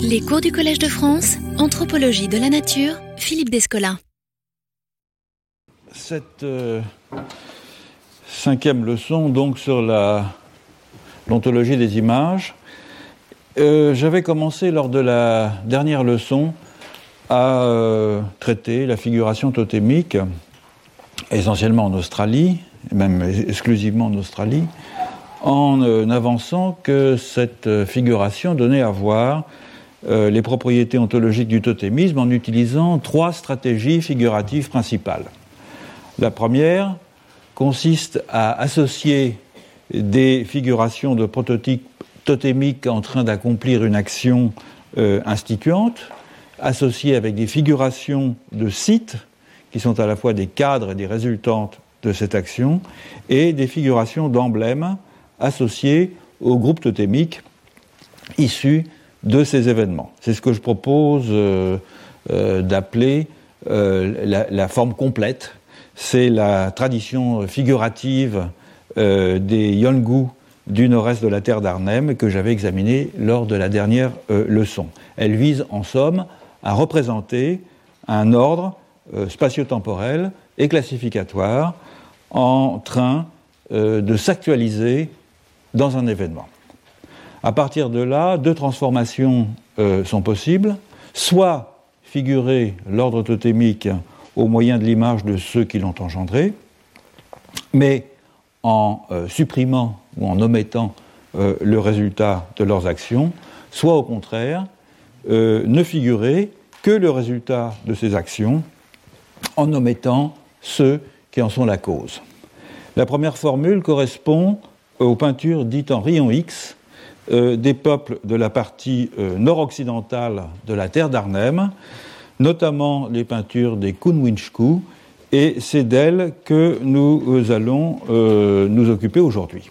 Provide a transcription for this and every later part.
Les cours du Collège de France, Anthropologie de la Nature, Philippe Descola. Cette euh, cinquième leçon, donc sur l'ontologie des images, euh, j'avais commencé lors de la dernière leçon à euh, traiter la figuration totémique, essentiellement en Australie, même exclusivement en Australie, en avançant que cette figuration donnait à voir euh, les propriétés ontologiques du totémisme en utilisant trois stratégies figuratives principales. La première consiste à associer des figurations de prototypes totémiques en train d'accomplir une action euh, instituante, associées avec des figurations de sites qui sont à la fois des cadres et des résultantes de cette action, et des figurations d'emblèmes associées au groupe totémique issus de ces événements. C'est ce que je propose euh, euh, d'appeler euh, la, forme complète. C'est la tradition figurative des Yolngu du nord-est de la terre d'Arnhem que j'avais examinée lors de la dernière leçon. Elle vise en somme à représenter un ordre spatio-temporel et classificatoire en train de s'actualiser dans un événement. À partir de là, deux transformations euh, sont possibles, soit figurer l'ordre totémique au moyen de l'image de ceux qui l'ont engendré, mais en euh, supprimant ou en omettant euh, le résultat de leurs actions, soit au contraire ne figurer que le résultat de ces actions en omettant ceux qui en sont la cause. La première formule correspond aux peintures dites en rayon X, euh, des peuples de la partie euh, nord-occidentale de la terre d'Arnhem, notamment les peintures des Kunwinchku, et c'est d'elles que nous allons euh, nous occuper aujourd'hui.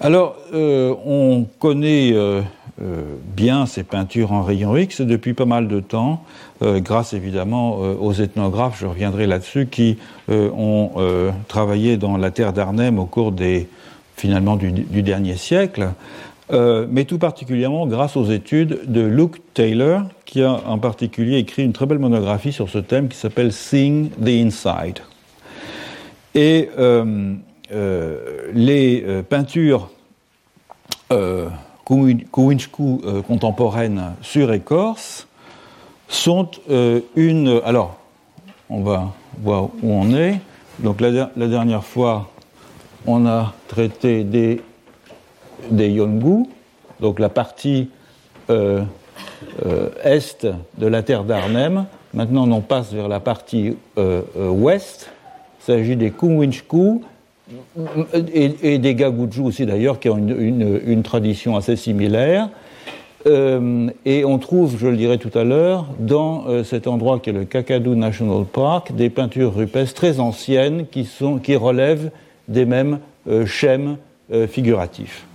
Alors, on connaît bien ces peintures en rayon X depuis pas mal de temps, grâce évidemment aux ethnographes, je reviendrai là-dessus, qui ont travaillé dans la terre d'Arnhem au cours des finalement du, dernier siècle, euh, mais tout particulièrement grâce aux études de Luke Taylor, qui a en particulier écrit une très belle monographie sur ce thème qui s'appelle Seeing the Inside. Et euh, euh, les peintures Kouinchku contemporaines sur écorce sont une. Alors, on va voir où on est. Donc la dernière fois, on a traité des, Yongu, donc la partie euh, euh, est de la terre d'Arnhem. Maintenant, on passe vers la partie euh, ouest. Il s'agit des Kumwinchku et, des Gaguju aussi, d'ailleurs, qui ont une, tradition assez similaire. et on trouve, je le dirai tout à l'heure, dans cet endroit qui est le Kakadu National Park, des peintures rupestres très anciennes qui, sont, qui relèvent des mêmes euh, schèmes euh, figuratifs.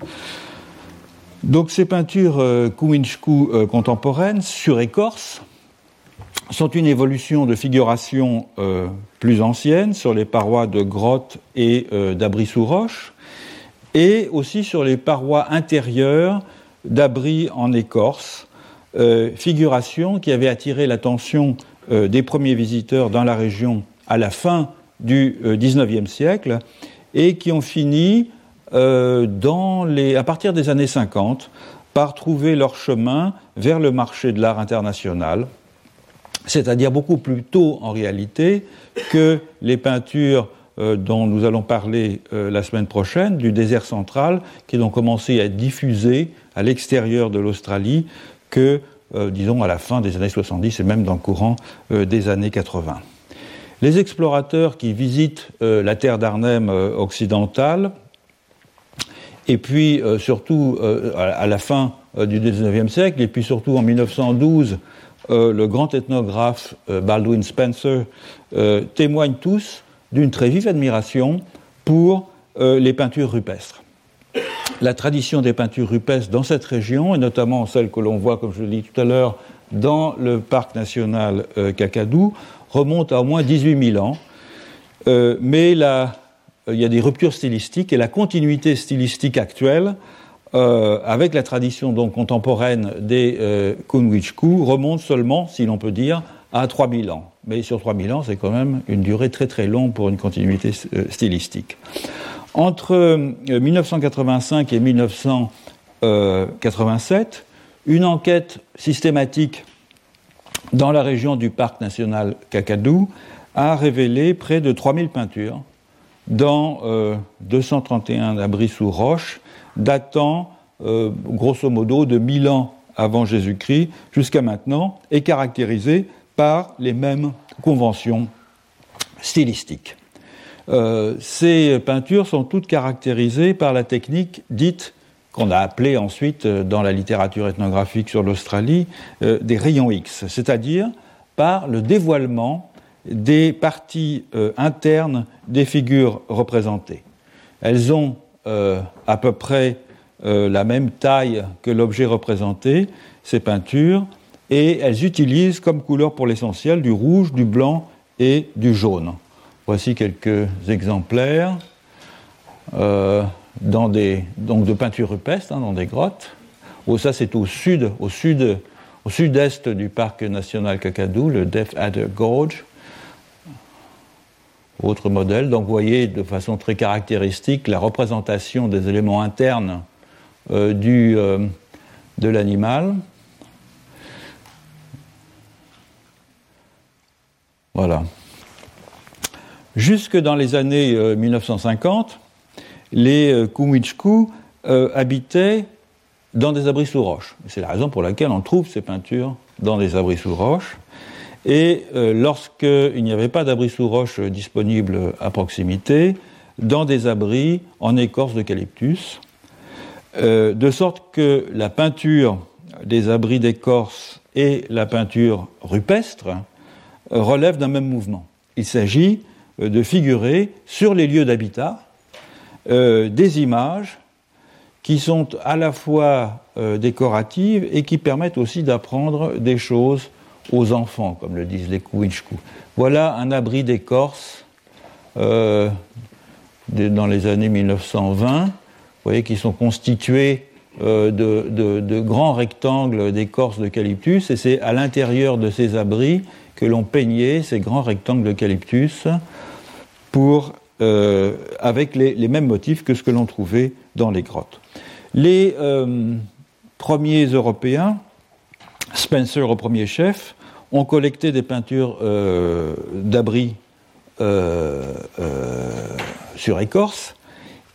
Donc ces peintures euh, contemporaines sur écorce sont une évolution de figuration plus ancienne sur les parois de grottes et d'abris sous roches, et aussi sur les parois intérieures d'abris en écorce, figuration qui avait attiré l'attention des premiers visiteurs dans la région à la fin du XIXe siècle et qui ont fini euh, à partir des années 50 par trouver leur chemin vers le marché de l'art international, c'est-à-dire beaucoup plus tôt en réalité que les peintures euh, dont nous allons parler euh, la semaine prochaine, du désert central, qui ont commencé à être diffusées à l'extérieur de l'Australie que, disons, à la fin des années 70 et même dans le courant des années 80. Les explorateurs qui visitent euh, la terre d'Arnhem euh, occidentale, et puis euh, surtout à, la fin du XIXe siècle, et puis surtout en 1912, le grand ethnographe Baldwin Spencer témoignent tous d'une très vive admiration pour les peintures rupestres. La tradition des peintures rupestres dans cette région, et notamment celle que l'on voit, comme je l'ai dit tout à l'heure, dans le parc national Kakadou, remonte à au moins 18 000 ans. Euh, mais là, il y a des ruptures stylistiques et la continuité stylistique actuelle avec la tradition donc contemporaine des euh, Kunwichku, remonte seulement, si l'on peut dire, à 3000 ans. Mais sur 3000 ans, c'est quand même une durée très très longue pour une continuité stylistique. Entre 1985 et 1987, une enquête systématique dans la région du parc national Kakadou a révélé près de 3000 peintures dans 231 abris sous roche, datant euh, grosso modo de 1000 ans avant Jésus-Christ jusqu'à maintenant, et caractérisées par les mêmes conventions stylistiques. Euh, ces peintures sont toutes caractérisées par la technique dite qu'on a appelée ensuite euh, dans la littérature ethnographique sur l'Australie des rayons X, c'est-à-dire par le dévoilement des parties internes des figures représentées. Elles ont à peu près euh, la même taille que l'objet représenté, ces peintures, et elles utilisent comme couleur pour l'essentiel du rouge, du blanc et du jaune. Voici quelques exemplaires euh, dans des, donc de peintures rupestres hein, dans des grottes. Ça c'est au sud, au sud, au sud-est du parc national Kakadu, le Death Adder Gorge. Autre modèle, donc vous voyez de façon très caractéristique la représentation des éléments internes euh, du, euh, de l'animal. Voilà. Jusque dans les années 1950, euh, les Kumichku habitaient dans des abris sous roche. C'est la raison pour laquelle on trouve ces peintures dans des abris sous roche. Et lorsqu'il n'y avait pas d'abris sous roche disponible à proximité, dans des abris en écorce d'eucalyptus, euh, de sorte que la peinture des abris d'écorce et la peinture rupestre relèvent d'un même mouvement. Il s'agit euh, de figurer sur les lieux d'habitat euh, des images qui sont à la fois décoratives et qui permettent aussi d'apprendre des choses aux enfants, comme le disent les Kouinchkou. Voilà un abri d'écorce dans les années 1920 voyez, qui sont constitués euh, de, grands rectangles d'écorce d'eucalyptus, et c'est à l'intérieur de ces abris que l'on peignait ces grands rectangles d'eucalyptus pour, euh, avec les, mêmes motifs que ce que l'on trouvait dans les grottes. Les euh, premiers Européens, Spencer au premier chef, ont collecté des peintures d'abris sur écorce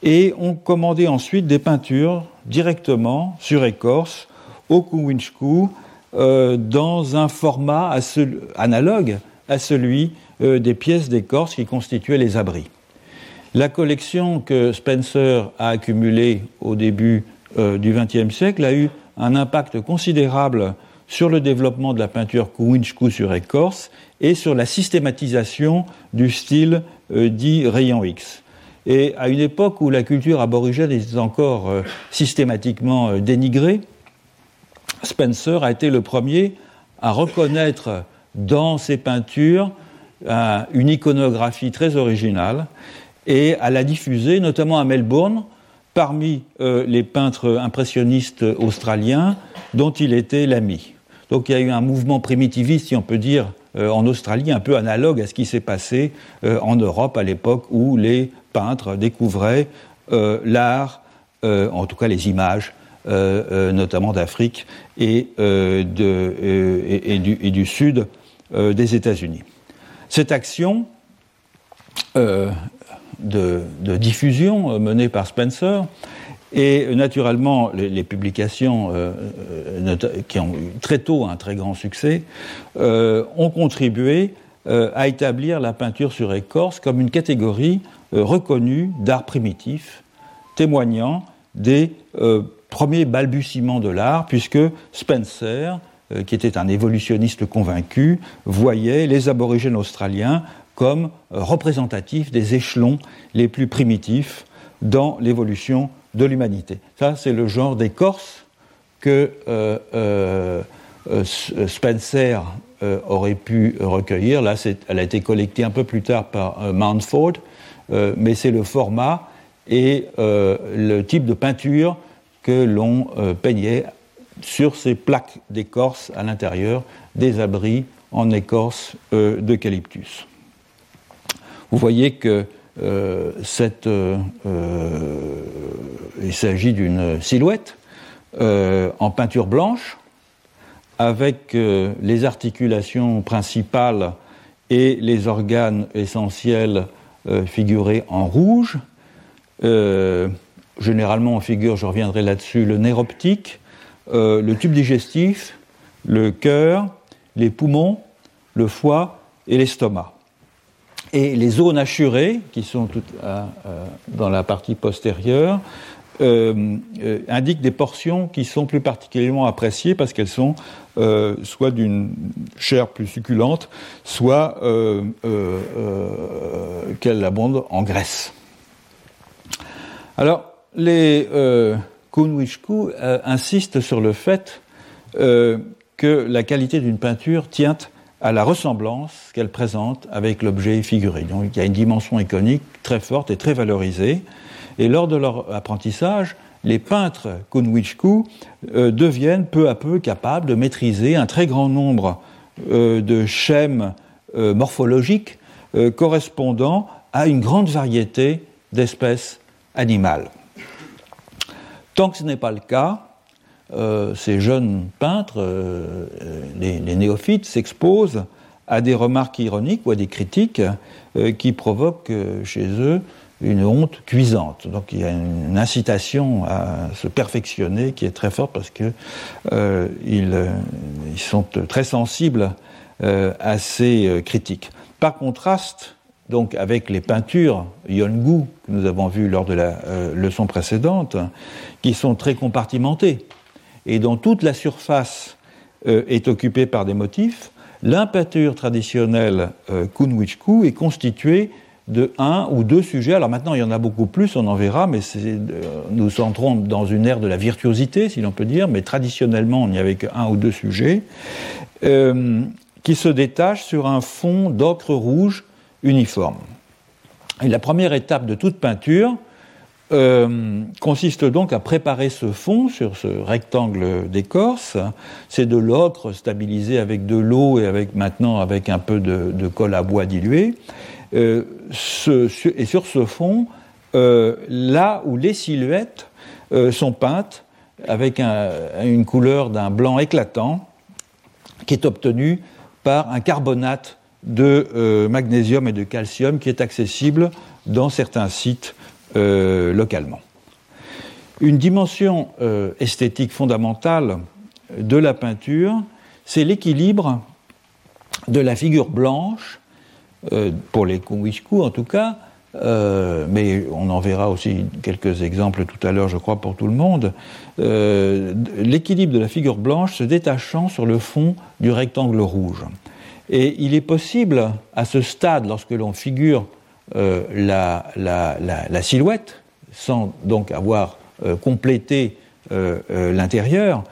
et ont commandé ensuite des peintures directement sur écorce au Kuwinchku euh, dans un format analogue à celui euh, des pièces d'écorce qui constituaient les abris. La collection que Spencer a accumulée au début euh, du XXe siècle a eu un impact considérable sur le développement de la peinture Kuwinchku sur écorce et sur la systématisation du style dit rayon X. Et à une époque où la culture aborigène était encore euh, systématiquement euh, dénigrée, Spencer a été le premier à reconnaître dans ses peintures une iconographie très originale et à la diffuser, notamment à Melbourne, parmi euh, les peintres impressionnistes australiens dont il était l'ami. Donc il y a eu un mouvement primitiviste, si on peut dire, en Australie, un peu analogue à ce qui s'est passé en Europe à l'époque où les peintres découvraient euh, l'art, euh, en tout cas les images, euh, notamment d'Afrique et, du, sud des États-Unis. Cette action de, diffusion menée par Spencer. Et naturellement, les, publications qui ont eu très tôt un très grand succès ont contribué à établir la peinture sur écorce comme une catégorie euh, reconnu d'art primitif, témoignant des euh, premiers balbutiements de l'art, puisque Spencer, euh, qui était un évolutionniste convaincu, voyait les aborigènes australiens comme représentatifs des échelons les plus primitifs dans l'évolution de l'humanité. Ça, c'est le genre d'écorce que Spencer aurait pu recueillir. Là, elle a été collectée un peu plus tard par Mountford, euh, mais c'est le format et euh, le type de peinture que l'on peignait sur ces plaques d'écorce à l'intérieur des abris en écorce d'eucalyptus. Vous voyez que cette, il s'agit d'une silhouette en peinture blanche avec les articulations principales et les organes essentiels euh, figurés en rouge. Euh, généralement, on figure, je reviendrai là-dessus, le nerf optique, euh, le tube digestif, le cœur, les poumons, le foie et l'estomac. Et les zones assurées, qui sont toutes, dans la partie postérieure, euh, euh, indiquent des portions qui sont plus particulièrement appréciées parce qu'elles sont euh, soit d'une chair plus succulente, soit qu'elles abondent en graisse. Alors, les Kunwishku insistent sur le fait que la qualité d'une peinture tient à la ressemblance qu'elle présente avec l'objet figuré. Donc il y a une dimension iconique très forte et très valorisée. Et lors de leur apprentissage, les peintres Kunwichku euh, deviennent peu à peu capables de maîtriser un très grand nombre euh, de schèmes euh, morphologiques correspondant à une grande variété d'espèces animales. Tant que ce n'est pas le cas, ces jeunes peintres, les, les, néophytes, s'exposent à des remarques ironiques ou à des critiques qui provoquent chez eux une honte cuisante. Donc il y a une incitation à se perfectionner qui est très forte parce que euh, ils, ils, sont très sensibles euh, à ces euh, critiques. Par contraste, donc avec les peintures Yongu que nous avons vues lors de la euh, leçon précédente, qui sont très compartimentées et dont toute la surface euh, est occupée par des motifs, l'impeinture traditionnelle euh, Kunwichku est constituée de un ou deux sujets. Alors maintenant, il y en a beaucoup plus, on en verra, mais euh, nous entrons dans une ère de la virtuosité, si l'on peut dire, mais traditionnellement, on n'y avait qu'un ou deux sujets, euh, qui se détachent sur un fond d'ocre rouge uniforme. Et la première étape de toute peinture euh, consiste donc à préparer ce fond sur ce rectangle d'écorce. C'est de l'ocre stabilisé avec de l'eau et avec maintenant avec un peu de, colle à bois dilué. Euh, et sur ce fond, euh, là où les silhouettes sont peintes avec une couleur d'un blanc éclatant, qui est obtenu par un carbonate de magnésium et de calcium qui est accessible dans certains sites localement. Une dimension esthétique fondamentale de la peinture, c'est l'équilibre de la figure blanche euh, pour les Kungwishku en tout cas, euh, mais on en verra aussi quelques exemples tout à l'heure, je crois, pour tout le monde, euh, l'équilibre de la figure blanche se détachant sur le fond du rectangle rouge. Et il est possible, à ce stade, lorsque l'on figure la, la, silhouette, sans donc avoir complété l'intérieur,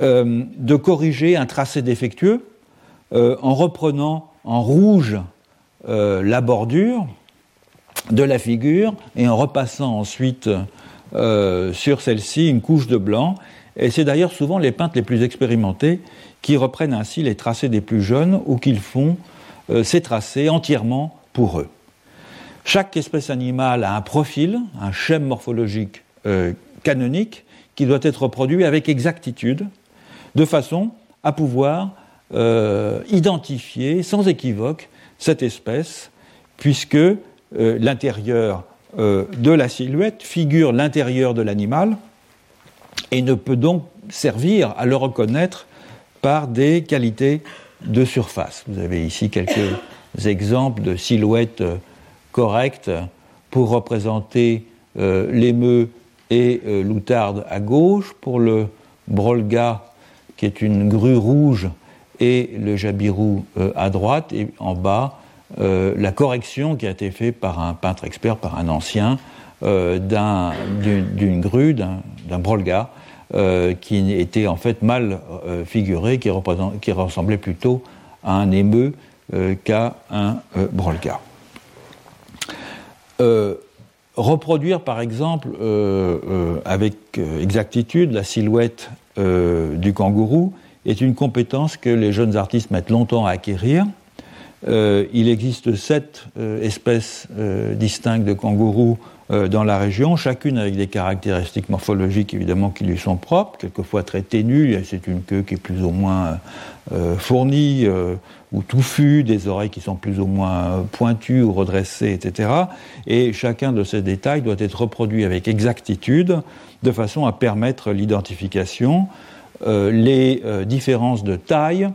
de corriger un tracé défectueux en reprenant en rouge euh, la bordure de la figure et en repassant ensuite euh, sur celle-ci une couche de blanc. Et c'est d'ailleurs souvent les peintres les plus expérimentés qui reprennent ainsi les tracés des plus jeunes ou qu'ils font euh, ces tracés entièrement pour eux. Chaque espèce animale a un profil, un schème morphologique canonique qui doit être reproduit avec exactitude, de façon à pouvoir identifier sans équivoque cette espèce, puisque euh, l'intérieur euh, de la silhouette figure l'intérieur de l'animal et ne peut donc servir à le reconnaître par des qualités de surface. Vous avez ici quelques exemples de silhouettes euh, correctes pour représenter l'émeu et l'outarde à gauche, pour le brolga qui est une grue rouge et le jabirou euh, à droite, et en bas, euh, la correction qui a été faite par un peintre expert, par un ancien, euh, d'une grue, d'un brolga, qui était en fait mal figuré, qui, qui, ressemblait plutôt à un émeu qu'à un brolga. Reproduire par exemple avec exactitude la silhouette du kangourou est une compétence que les jeunes artistes mettent longtemps à acquérir. il existe sept espèces distinctes de kangourous euh, dans la région, chacune avec des caractéristiques morphologiques évidemment qui lui sont propres, quelquefois très ténues, c'est une queue qui est plus ou moins euh, fournie euh, ou touffue, des oreilles qui sont plus ou moins pointues ou redressées, etc. Et chacun de ces détails doit être reproduit avec exactitude de façon à permettre l'identification. les différences de taille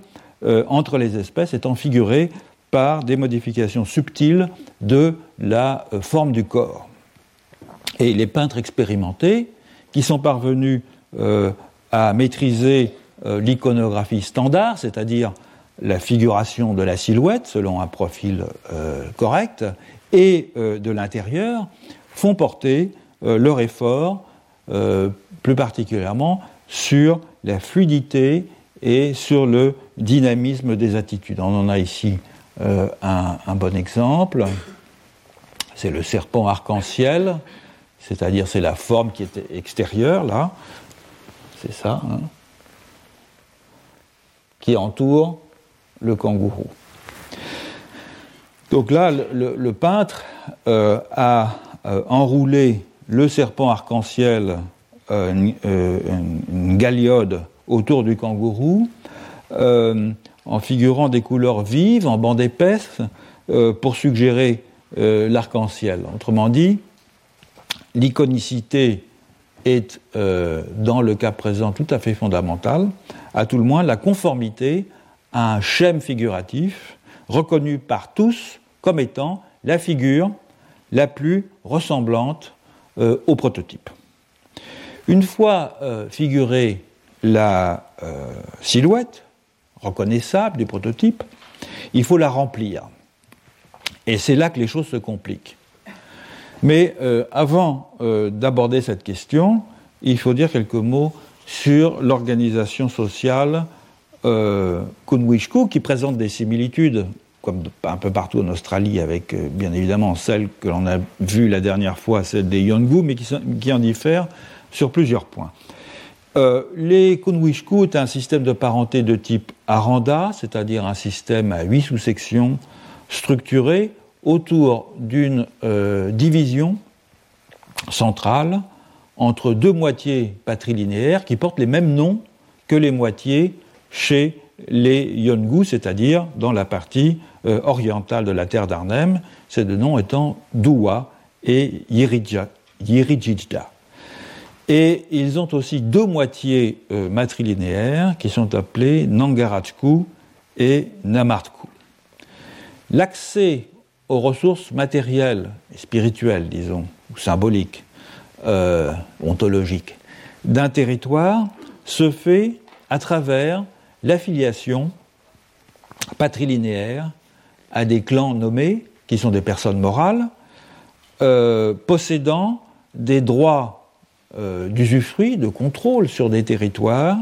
entre les espèces étant figurées par des modifications subtiles de la forme du corps. Et les peintres expérimentés, qui sont parvenus euh, à maîtriser euh, l'iconographie standard, c'est-à-dire la figuration de la silhouette selon un profil euh, correct, et de l'intérieur, font porter leur effort plus particulièrement sur la fluidité et sur le dynamisme des attitudes. On en a ici un, un, bon exemple. C'est le serpent arc-en-ciel c'est-à-dire c'est la forme qui est extérieure, là, c'est ça, hein, qui entoure le kangourou. Donc là, le, peintre euh, a euh, enroulé le serpent arc-en-ciel, euh, une, galiode autour du kangourou, en figurant des couleurs vives, en bande épaisse, pour suggérer l'arc-en-ciel. Autrement dit, l'iconicité est, dans le cas présent, tout à fait fondamentale, à tout le moins la conformité un schème figuratif reconnu par tous comme étant la figure la plus ressemblante euh, au prototype. Une fois euh, figurée la silhouette reconnaissable du prototype, il faut la remplir. Et c'est là que les choses se compliquent. Mais euh, avant euh, d'aborder cette question, il faut dire quelques mots sur l'organisation sociale euh, Kunwishku, qui présente des similitudes, comme un peu partout en Australie, avec euh, bien évidemment celle que l'on a vue la dernière fois, celle des Yongu, mais qui, en diffèrent sur plusieurs points. Euh, les Kunwishku est un système de parenté de type Aranda, c'est-à-dire un système à huit sous-sections structurées autour d'une euh, division centrale entre deux moitiés patrilinéaires qui portent les mêmes noms que les moitiés chez les Yongu, c'est-à-dire dans la partie euh, orientale de la terre d'Arnhem, ces deux noms étant Duwa et Yirijida. Et ils ont aussi deux moitiés euh, matrilinéaires qui sont appelées Nangarachku et Namartku. L'accès aux ressources matérielles spirituelles, disons, ou symboliques, euh, ontologiques, d'un territoire se fait à travers l'affiliation patrilinéaire à des clans nommés, qui sont des personnes morales, euh, possédant des droits euh, d'usufruit, de contrôle sur des territoires,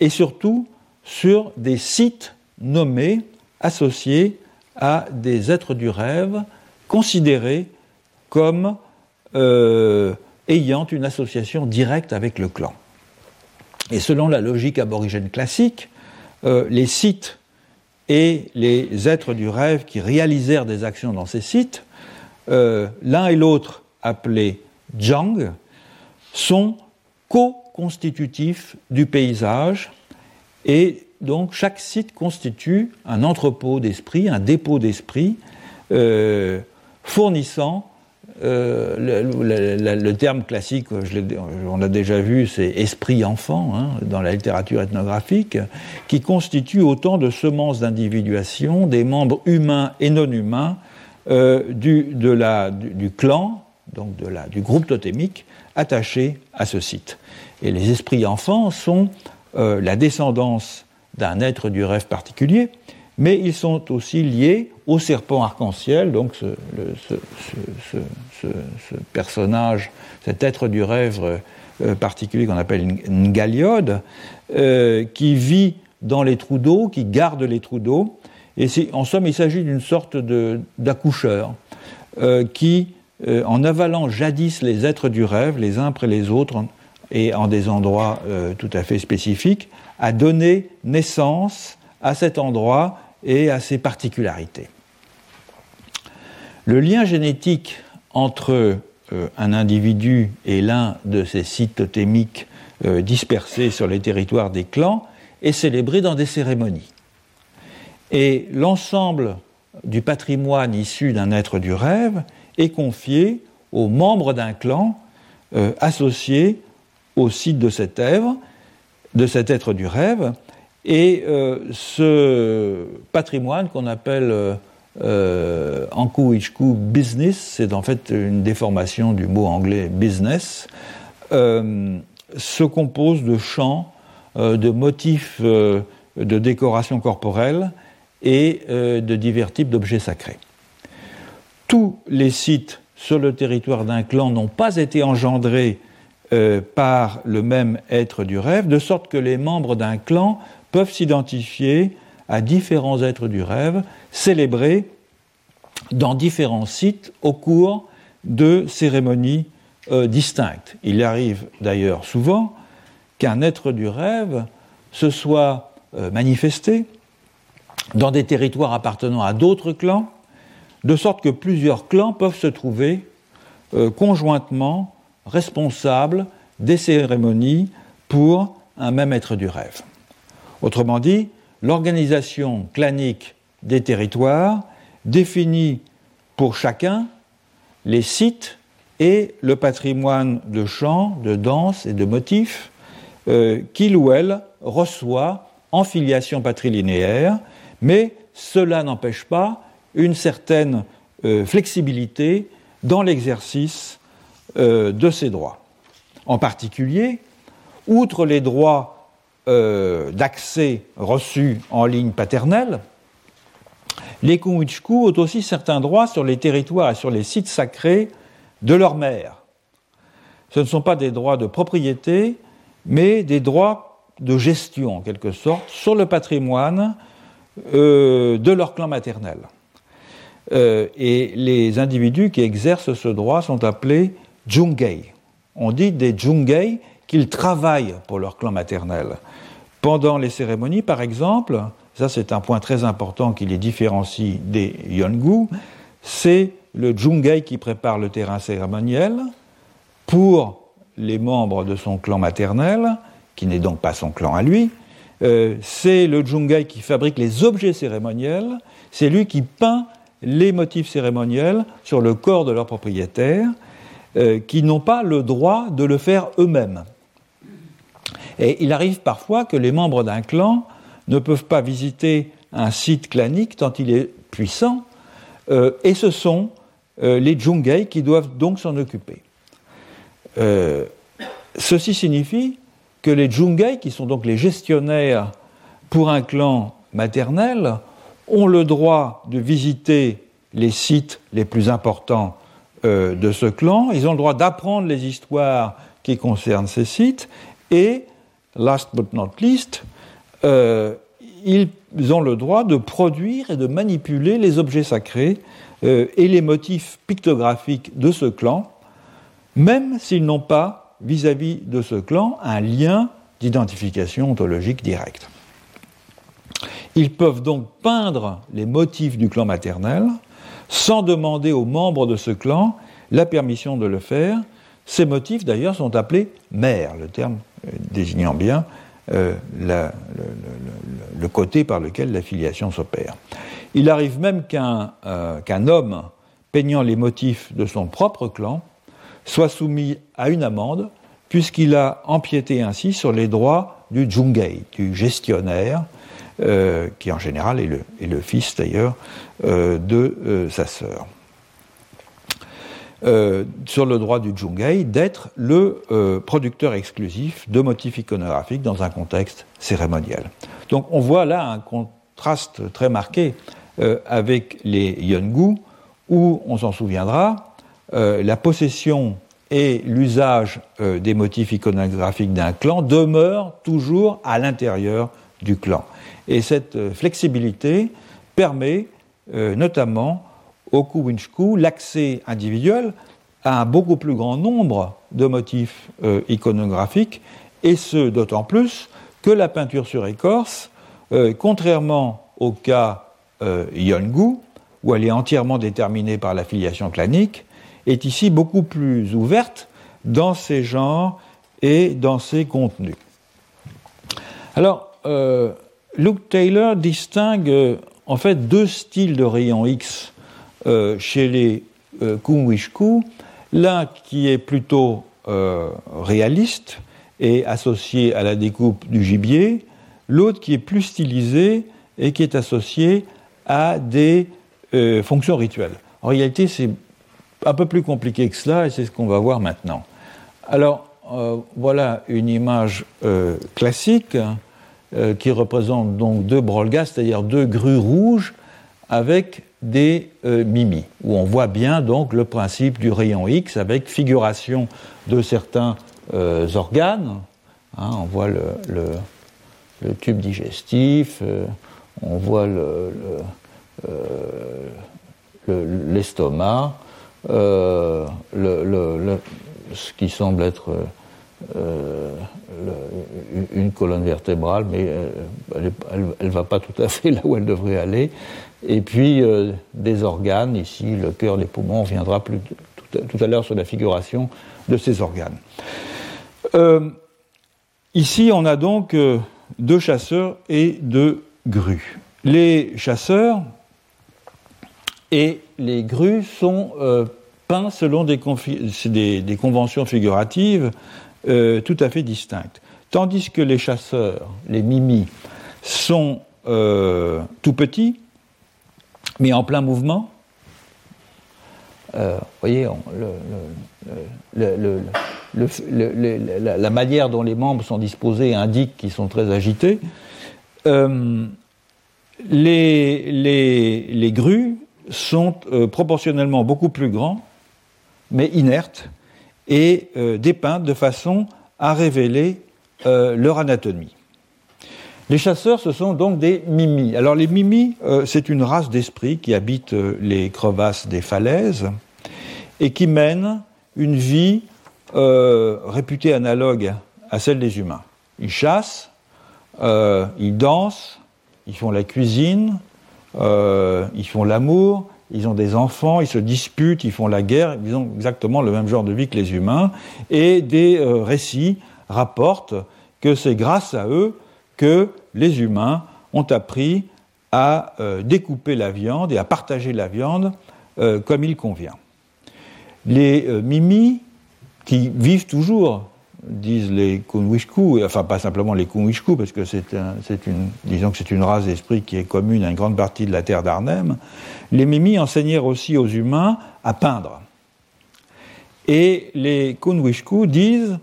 et surtout sur des sites nommés associés à des êtres du rêve considérés comme euh, ayant une association directe avec le clan. Et selon la logique aborigène classique, euh, les sites et les êtres du rêve qui réalisèrent des actions dans ces sites, euh, l'un et l'autre appelés Jang, sont co-constitutifs du paysage et donc chaque site constitue un entrepôt d'esprit, un dépôt d'esprit, euh, fournissant euh, le, terme classique, on l'a déjà vu, c'est esprit enfant hein, dans la littérature ethnographique, qui constitue autant de semences d'individuation des membres humains et non humains euh, du, clan, donc de la, du groupe totémique attaché à ce site. Et les esprits enfants sont la descendance d'un être du rêve particulier, mais ils sont aussi liés au serpent arc-en-ciel, donc ce, personnage, cet être du rêve euh, particulier qu'on appelle une galiode, euh, qui vit dans les trous d'eau, qui garde les trous d'eau. Et en somme, il s'agit d'une sorte d'accoucheur euh, qui en avalant jadis les êtres du rêve, les uns après les autres, et en des endroits tout à fait spécifiques, a donné naissance à cet endroit et à ses particularités. Le lien génétique entre euh, un individu et l'un de ces sites totémiques euh, dispersés sur les territoires des clans est célébré dans des cérémonies. Et l'ensemble du patrimoine issu d'un être du rêve est confié aux membres d'un clan euh, associé au site de cet, de cet être du rêve. Et ce patrimoine qu'on appelle euh, Anku business, c'est en fait une déformation du mot anglais business, euh, se compose de chants, euh, de motifs euh, de décoration corporelle et de divers types d'objets sacrés. Tous les sites sur le territoire d'un clan n'ont pas été engendrés par le même être du rêve, de sorte que les membres d'un clan peuvent s'identifier à différents êtres du rêve, célébrés dans différents sites au cours de cérémonies euh, distinctes. Il arrive d'ailleurs souvent qu'un être du rêve se soit euh, manifesté dans des territoires appartenant à d'autres clans, de sorte que plusieurs clans peuvent se trouver euh, conjointement responsables des cérémonies pour un même être du rêve. Autrement dit, l'organisation clanique des territoires définit pour chacun les sites et le patrimoine de chants, de danse et de motifs euh, qu'il ou elle reçoit en filiation patrilinéaire, mais cela n'empêche pas une certaine euh, flexibilité dans l'exercice euh, de ces droits. En particulier, outre les droits d'accès reçus en ligne paternelle, les Kunwichku ont aussi certains droits sur les territoires et sur les sites sacrés de leur mère. Ce ne sont pas des droits de propriété, mais des droits de gestion, en quelque sorte, sur le patrimoine euh, de leur clan maternel. Euh, et les individus qui exercent ce droit sont appelés Jungei. On dit des Jungei qu'ils travaillent pour leur clan maternel. Pendant les cérémonies, par exemple, ça c'est un point très important qui les différencie des Yongu, c'est le Jungei qui prépare le terrain cérémoniel pour les membres de son clan maternel, qui n'est donc pas son clan à lui, euh, c'est le Jungei qui fabrique les objets cérémoniels, c'est lui qui peint les motifs cérémoniels sur le corps de leurs propriétaires, euh, qui n'ont pas le droit de le faire eux-mêmes. Et il arrive parfois que les membres d'un clan ne peuvent pas visiter un site clanique tant il est puissant, euh, et ce sont euh, les Jungei qui doivent donc s'en occuper. Euh, ceci signifie que les Jungei, qui sont donc les gestionnaires pour un clan maternel, ont le droit de visiter les sites les plus importants de ce clan, ils ont le droit d'apprendre les histoires qui concernent ces sites, et, last but not least, euh, ils ont le droit de produire et de manipuler les objets sacrés euh, et les motifs pictographiques de ce clan, même s'ils n'ont pas, vis-à-vis de ce clan, un lien d'identification ontologique direct. Ils peuvent donc peindre les motifs du clan maternel sans demander aux membres de ce clan la permission de le faire. Ces motifs, d'ailleurs, sont appelés mères, le terme désignant bien euh, le, côté par lequel la filiation s'opère. Il arrive même euh, qu'un homme peignant les motifs de son propre clan soit soumis à une amende puisqu'il a empiété ainsi sur les droits du jungei, du gestionnaire, euh, qui en général est le, est le fils d'ailleurs de sa sœur. Euh, sur le droit du Jungei d'être le euh, producteur exclusif de motifs iconographiques dans un contexte cérémoniel. Donc on voit là un contraste très marqué euh, avec les Yongu, où, on s'en souviendra, la possession et l'usage des motifs iconographiques d'un clan demeurent toujours à l'intérieur du clan. Et cette flexibilité permet notamment au Kuwinchku l'accès individuel à un beaucoup plus grand nombre de motifs euh, iconographiques, et ce d'autant plus que la peinture sur écorce, euh, contrairement au cas euh, Yongu, où elle est entièrement déterminée par la filiation clanique, est ici beaucoup plus ouverte dans ses genres et dans ses contenus. Alors, euh, Luke Taylor distingue en fait deux styles de rayons X euh, chez les euh, Kumwishku. L'un qui est plutôt réaliste et associé à la découpe du gibier, l'autre qui est plus stylisé et qui est associé à des fonctions rituelles. En réalité, c'est un peu plus compliqué que cela et c'est ce qu'on va voir maintenant. Alors, voilà une image classique euh, qui représentent donc deux brolgas, c'est-à-dire deux grues rouges avec des euh, mimis, où on voit bien donc le principe du rayon X avec figuration de certains euh, organes. Hein, on voit le, tube digestif, on voit l'estomac, le, ce qui semble être euh, une colonne vertébrale, mais euh, elle ne va pas tout à fait là où elle devrait aller. Et puis euh, des organes, ici le cœur, les poumons, on reviendra plus tout à, l'heure sur la figuration de ces organes. ici, on a donc deux chasseurs et deux grues. Les chasseurs et les grues sont peints selon des, des, conventions figuratives euh, tout à fait distinctes. Tandis que les chasseurs, les mimis, sont euh, tout petits, mais en plein mouvement. Euh, vous voyez, la manière dont les membres sont disposés indique qu'ils sont très agités. Les, les, grues sont proportionnellement beaucoup plus grands, mais inertes, et euh, dépeintes de façon à révéler euh, leur anatomie. Les chasseurs, ce sont donc des mimis. Alors les mimis, euh, c'est une race d'esprits qui habite les crevasses des falaises et qui mène une vie réputée analogue à celle des humains. Ils chassent, ils dansent, ils font la cuisine, ils font l'amour, ils ont des enfants, ils se disputent, ils font la guerre, ils ont exactement le même genre de vie que les humains, et des euh, récits rapportent que c'est grâce à eux que les humains ont appris à euh, découper la viande et à partager la viande euh, comme il convient. Les mimis, qui vivent toujours disent les Kunwishku, enfin pas simplement les Kunwishku, parce que c'est une, que c'est une race d'esprit qui est commune à une grande partie de la terre d'Arnhem, les Mimi enseignèrent aussi aux humains à peindre. Et les Kunwishku disent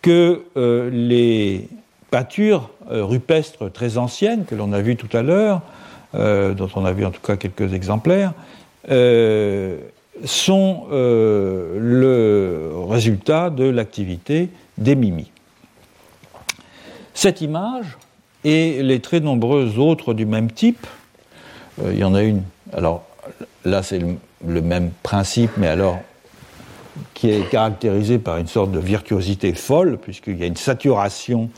que euh, les peintures euh, rupestres très anciennes, que l'on a vues tout à l'heure, euh, dont on a vu en tout cas quelques exemplaires, sont le résultat de l'activité des mimis. Cette image et les très nombreuses autres du même type, euh, il y en a une, alors là c'est le, même principe, mais alors qui est caractérisé par une sorte de virtuosité folle, puisqu'il y a une saturation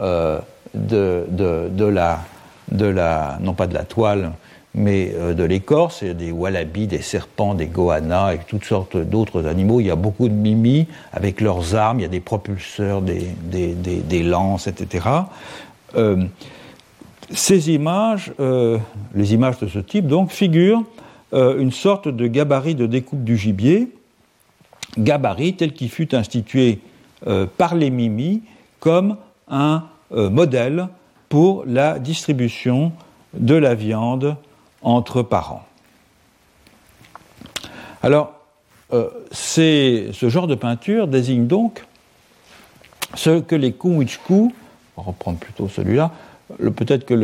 euh, de, la, non pas de la toile, mais euh, de l'écorce, des wallabies, des serpents, des goannas et toutes sortes d'autres animaux. Il y a beaucoup de mimis avec leurs armes, il y a des propulseurs, des, lances, etc. Euh, ces images, les images de ce type, donc, figurent une sorte de gabarit de découpe du gibier, gabarit tel qu'il fut institué par les mimis comme un modèle pour la distribution de la viande entre parents. Alors, euh, ce genre de peinture désigne donc ce que les Kunwichku, on va reprendre plutôt celui-là, peut-être que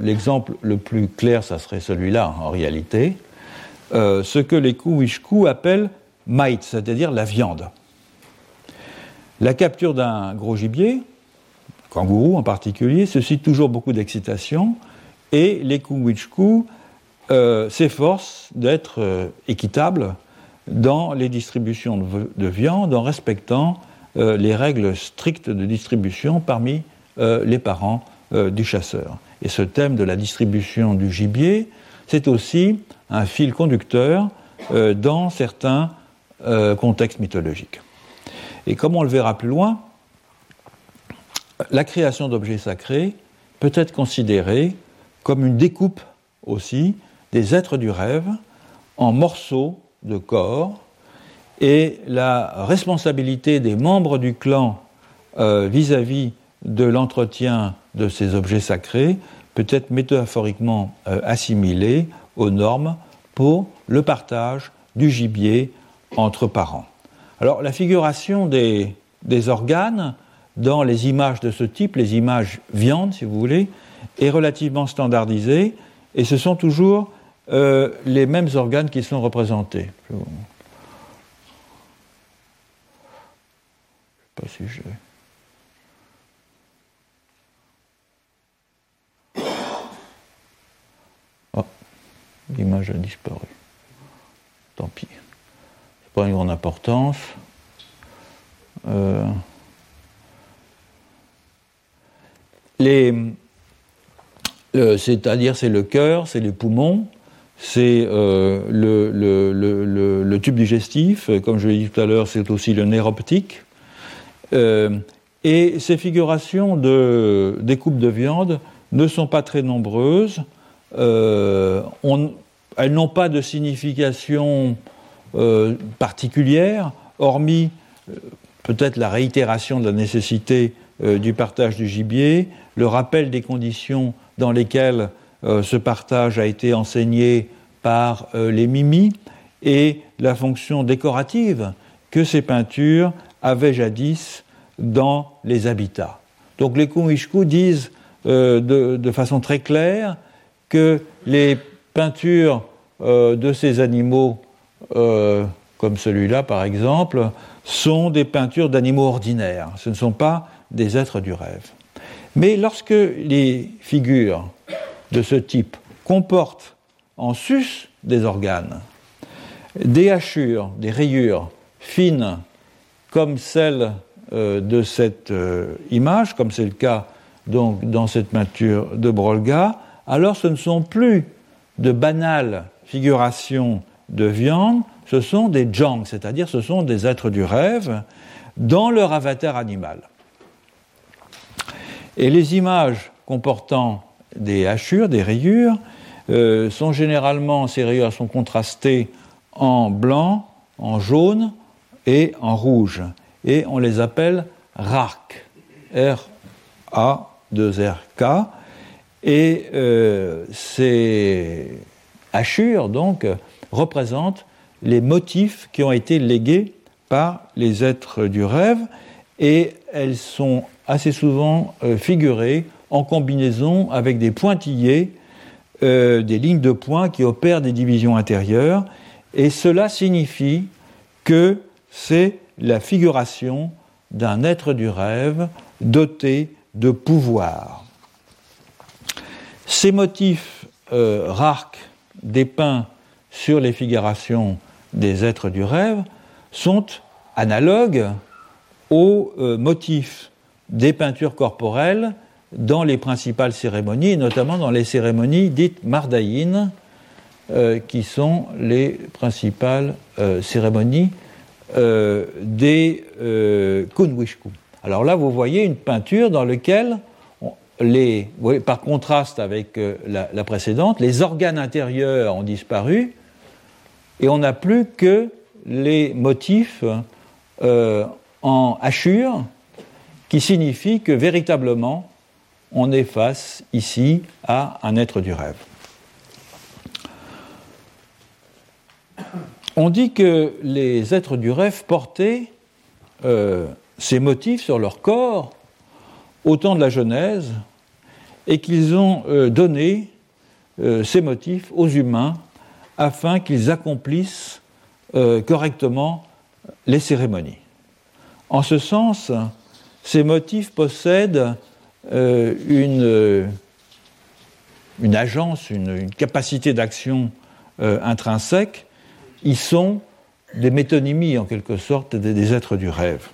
l'exemple le, plus clair, ça serait celui-là en réalité, euh, ce que les Kunwichku appellent mait, c'est-à-dire la viande. La capture d'un gros gibier, kangourou en particulier, suscite toujours beaucoup d'excitation, et les Kunwichku s'efforce d'être équitable dans les distributions de, viande en respectant les règles strictes de distribution parmi les parents du chasseur. Et ce thème de la distribution du gibier, c'est aussi un fil conducteur dans certains contextes mythologiques. Et comme on le verra plus loin, la création d'objets sacrés peut être considérée comme une découpe aussi des êtres du rêve en morceaux de corps et la responsabilité des membres du clan euh, vis-à-vis de l'entretien de ces objets sacrés peut être métaphoriquement euh, assimilée aux normes pour le partage du gibier entre parents. Alors la figuration des, des organes dans les images de ce type, les images viande si vous voulez, est relativement standardisée et ce sont toujours euh, les mêmes organes qui sont représentés. Je ne sais pas si je... Oh, l'image a disparu. Tant pis. C'est pas une grande importance. Euh, c'est-à-dire c'est le cœur, c'est les poumons, c'est euh, le, tube digestif, comme je l'ai dit tout à l'heure, c'est aussi le nerf optique. Euh, et ces figurations de découpe de viande ne sont pas très nombreuses. Euh, elles n'ont pas de signification particulière, hormis peut-être la réitération de la nécessité du partage du gibier, le rappel des conditions dans lesquelles euh, ce partage a été enseigné par euh, les mimis et la fonction décorative que ces peintures avaient jadis dans les habitats. Donc les Kumishku disent euh, de, façon très claire que les peintures de ces animaux, comme celui-là par exemple, sont des peintures d'animaux ordinaires, ce ne sont pas des êtres du rêve. Mais lorsque les figures de ce type comportent en sus des organes, des hachures, des rayures fines comme celles euh, de cette euh, image, comme c'est le cas donc dans cette peinture de Brolga, alors ce ne sont plus de banales figurations de viande, ce sont des jangs, c'est-à-dire ce sont des êtres du rêve dans leur avatar animal. Et les images comportant des hachures, des rayures, euh, sont généralement, ces rayures sont contrastées en blanc, en jaune et en rouge. Et on les appelle RARC, R-A-2-R-K. Et euh, ces hachures, donc, représentent les motifs qui ont été légués par les êtres du rêve et elles sont assez souvent euh, figurées en combinaison avec des pointillés, euh, des lignes de points qui opèrent des divisions intérieures, et cela signifie que c'est la figuration d'un être du rêve doté de pouvoir. Ces motifs euh, dépeints sur les figurations des êtres du rêve sont analogues aux euh, motifs des peintures corporelles dans les principales cérémonies, notamment dans les cérémonies dites mardaïnes, euh, qui sont les principales euh, cérémonies des kunwishku. Alors là, vous voyez une peinture dans laquelle, par contraste avec la, la, précédente, les organes intérieurs ont disparu et on n'a plus que les motifs en hachure, qui signifie que véritablement, on est face ici à un être du rêve. On dit que les êtres du rêve portaient euh, ces motifs sur leur corps au temps de la Genèse et qu'ils ont euh, donné euh, ces motifs aux humains afin qu'ils accomplissent correctement les cérémonies. En ce sens, ces motifs possèdent euh, une, une agence, une, capacité d'action intrinsèque, ils sont des métonymies en quelque sorte des, êtres du rêve.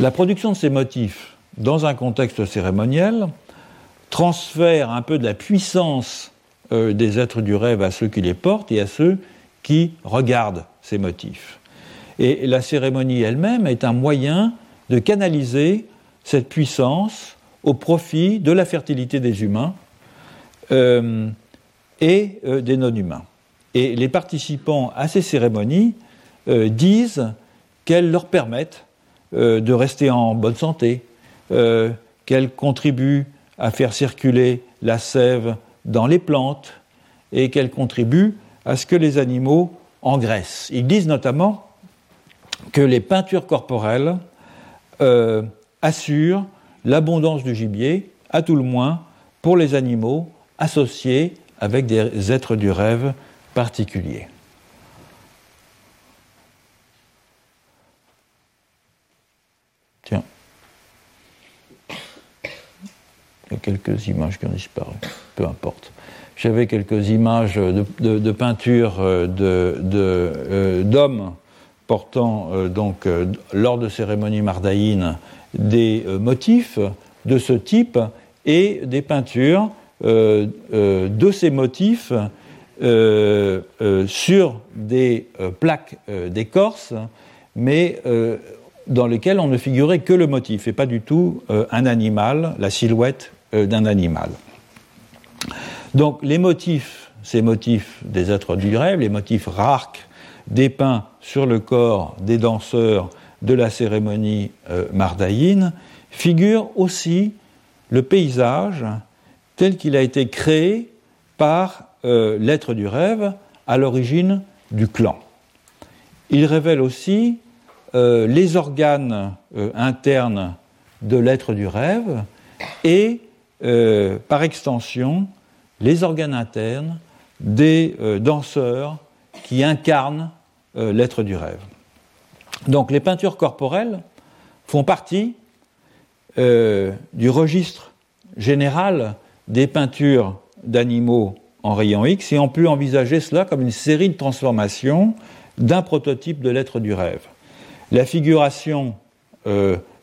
La production de ces motifs dans un contexte cérémoniel transfère un peu de la puissance des êtres du rêve à ceux qui les portent et à ceux qui regardent ces motifs. Et la cérémonie elle-même est un moyen de canaliser cette puissance au profit de la fertilité des humains euh, et euh, des non-humains. Et les participants à ces cérémonies euh, disent qu'elles leur permettent de rester en bonne santé, qu'elles contribuent à faire circuler la sève dans les plantes et qu'elles contribuent à ce que les animaux engraissent. Ils disent notamment que les peintures corporelles euh, assurent l'abondance du gibier, à tout le moins pour les animaux associés avec des êtres du rêve particuliers. Tiens. Il y a quelques images qui ont disparu, peu importe. J'avais quelques images de, de, de peintures euh, euh, d'hommes portant euh, donc lors de cérémonies mardaïnes des motifs de ce type et des peintures de ces motifs sur des plaques d'écorce, mais dans lesquelles on ne figurait que le motif et pas du tout un animal, la silhouette d'un animal. Donc les motifs, ces motifs des êtres du rêve, les motifs rares dépeints sur le corps des danseurs de la cérémonie euh, mardaïne, figurent aussi le paysage tel qu'il a été créé par euh, l'être du rêve à l'origine du clan. Il révèle aussi euh, les organes internes de l'être du rêve et, par extension, les organes internes des euh, danseurs qui incarnent euh, l'être du rêve. Donc les peintures corporelles font partie euh, du registre général des peintures d'animaux en rayon X et on peut envisager cela comme une série de transformations d'un prototype de l'être du rêve. La figuration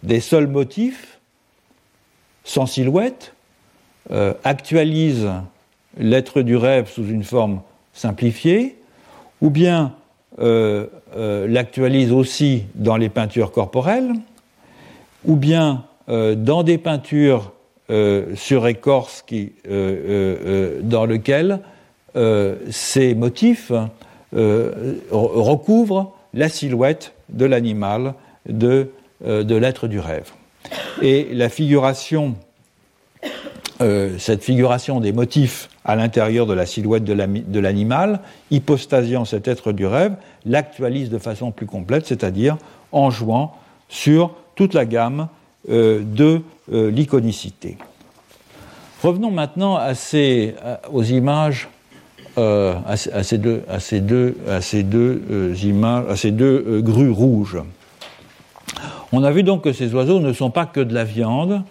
des seuls motifs sans silhouette actualise l'être du rêve sous une forme simplifiée, ou bien euh, euh, l'actualise aussi dans les peintures corporelles, ou bien euh, dans des peintures sur écorce dans lesquelles ces motifs recouvrent la silhouette de l'animal, de, de l'être du rêve. Et la figuration euh, cette figuration des motifs à l'intérieur de la silhouette de l'animal, hypostasiant cet être du rêve, l'actualise de façon plus complète, c'est-à-dire en jouant sur toute la gamme euh, de euh, l'iconicité. Revenons maintenant à ces, aux images, à, ces deux, images, à ces deux grues rouges. On a vu donc que ces oiseaux ne sont pas que de la viande,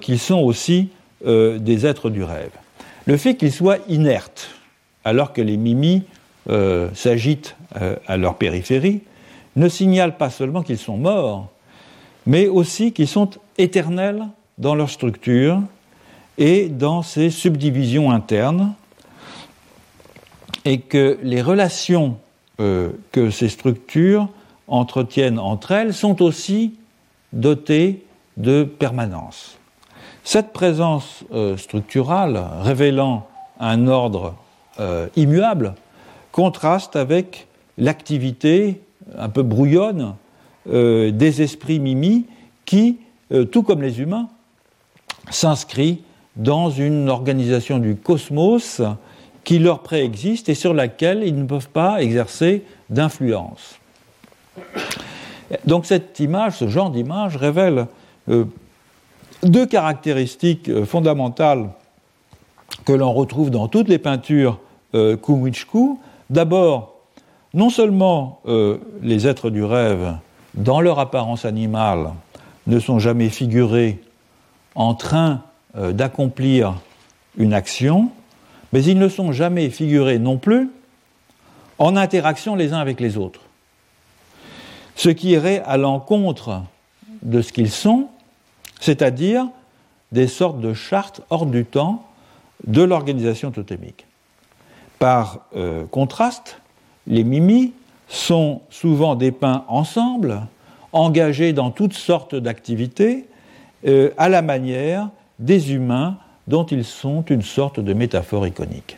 qu'ils sont aussi euh, des êtres du rêve. Le fait qu'ils soient inertes, alors que les mimis euh, s'agitent euh, à leur périphérie, ne signale pas seulement qu'ils sont morts, mais aussi qu'ils sont éternels dans leur structure et dans ces subdivisions internes, et que les relations que ces structures entretiennent entre elles sont aussi dotées de permanence. Cette présence euh, structurale, révélant un ordre euh, immuable, contraste avec l'activité un peu brouillonne euh, des esprits mimi qui, tout comme les humains, s'inscrit dans une organisation du cosmos qui leur préexiste et sur laquelle ils ne peuvent pas exercer d'influence. Donc cette image, ce genre d'image révèle deux caractéristiques euh, fondamentales que l'on retrouve dans toutes les peintures euh, D'abord, non seulement euh, les êtres du rêve, dans leur apparence animale, ne sont jamais figurés en train euh, d'accomplir une action, mais ils ne sont jamais figurés non plus en interaction les uns avec les autres. Ce qui irait à l'encontre de ce qu'ils sont, c'est-à-dire des sortes de chartes hors du temps de l'organisation totémique. Par euh, contraste, les mimis sont souvent dépeints ensemble, engagés dans toutes sortes d'activités, euh, à la manière des humains dont ils sont une sorte de métaphore iconique.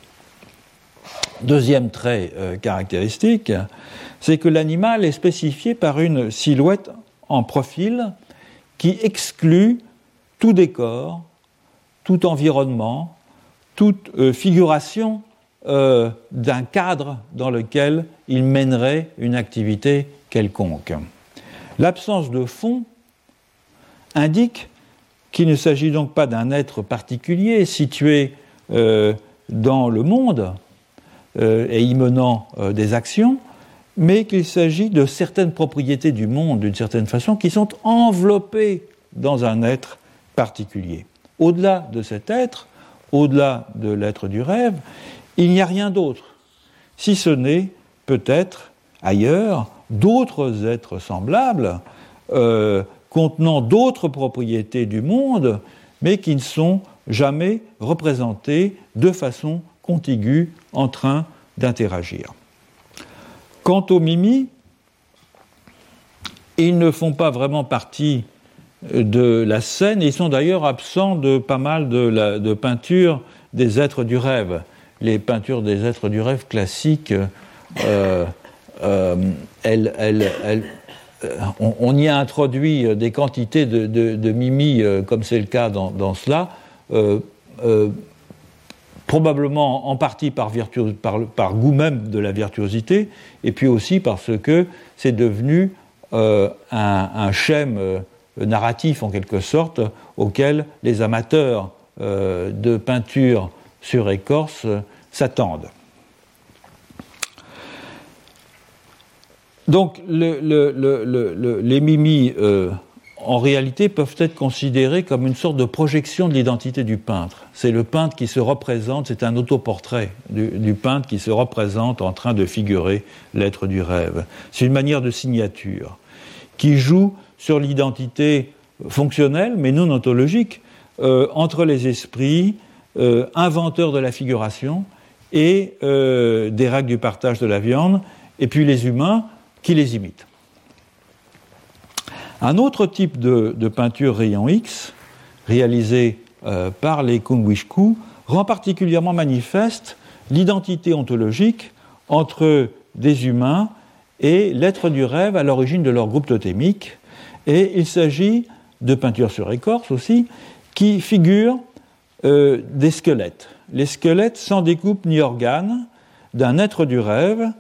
Deuxième trait euh, caractéristique, c'est que l'animal est spécifié par une silhouette en profil qui exclut tout décor, tout environnement, toute euh, figuration euh, d'un cadre dans lequel il mènerait une activité quelconque. L'absence de fond indique qu'il ne s'agit donc pas d'un être particulier situé dans le monde, euh, et y menant euh, des actions, mais qu'il s'agit de certaines propriétés du monde, d'une certaine façon, qui sont enveloppées dans un être particulier. Au-delà de cet être, au-delà de l'être du rêve, il n'y a rien d'autre, si ce n'est peut-être ailleurs d'autres êtres semblables, euh, contenant d'autres propriétés du monde, mais qui ne sont jamais représentés de façon contigus en train d'interagir. Quant aux mimi, ils ne font pas vraiment partie de la scène, ils sont d'ailleurs absents de pas mal de, peintures des êtres du rêve. Les peintures des êtres du rêve classiques, euh, euh, euh, on, y a introduit des quantités de, mimi, comme c'est le cas dans cela, probablement en partie par, goût même de la virtuosité, et puis aussi parce que c'est devenu euh, un, un, schème euh, narratif en quelque sorte auquel les amateurs euh, de peinture sur écorce s'attendent. Donc les mimis en réalité peuvent être considérés comme une sorte de projection de l'identité du peintre. C'est le peintre qui se représente, c'est un autoportrait du, peintre qui se représente en train de figurer l'être du rêve. C'est une manière de signature qui joue sur l'identité fonctionnelle, mais non ontologique, euh, entre les esprits euh, inventeurs de la figuration et euh, des règles du partage de la viande, et puis les humains qui les imitent. Un autre type de, peinture rayon X, réalisé euh, par les Kungwishku, rend particulièrement manifeste l'identité ontologique entre des humains et l'être du rêve à l'origine de leur groupe totémique. Et il s'agit de peintures sur écorce aussi, qui figurent euh, des squelettes. Les squelettes sans découpe ni organe d'un être du rêve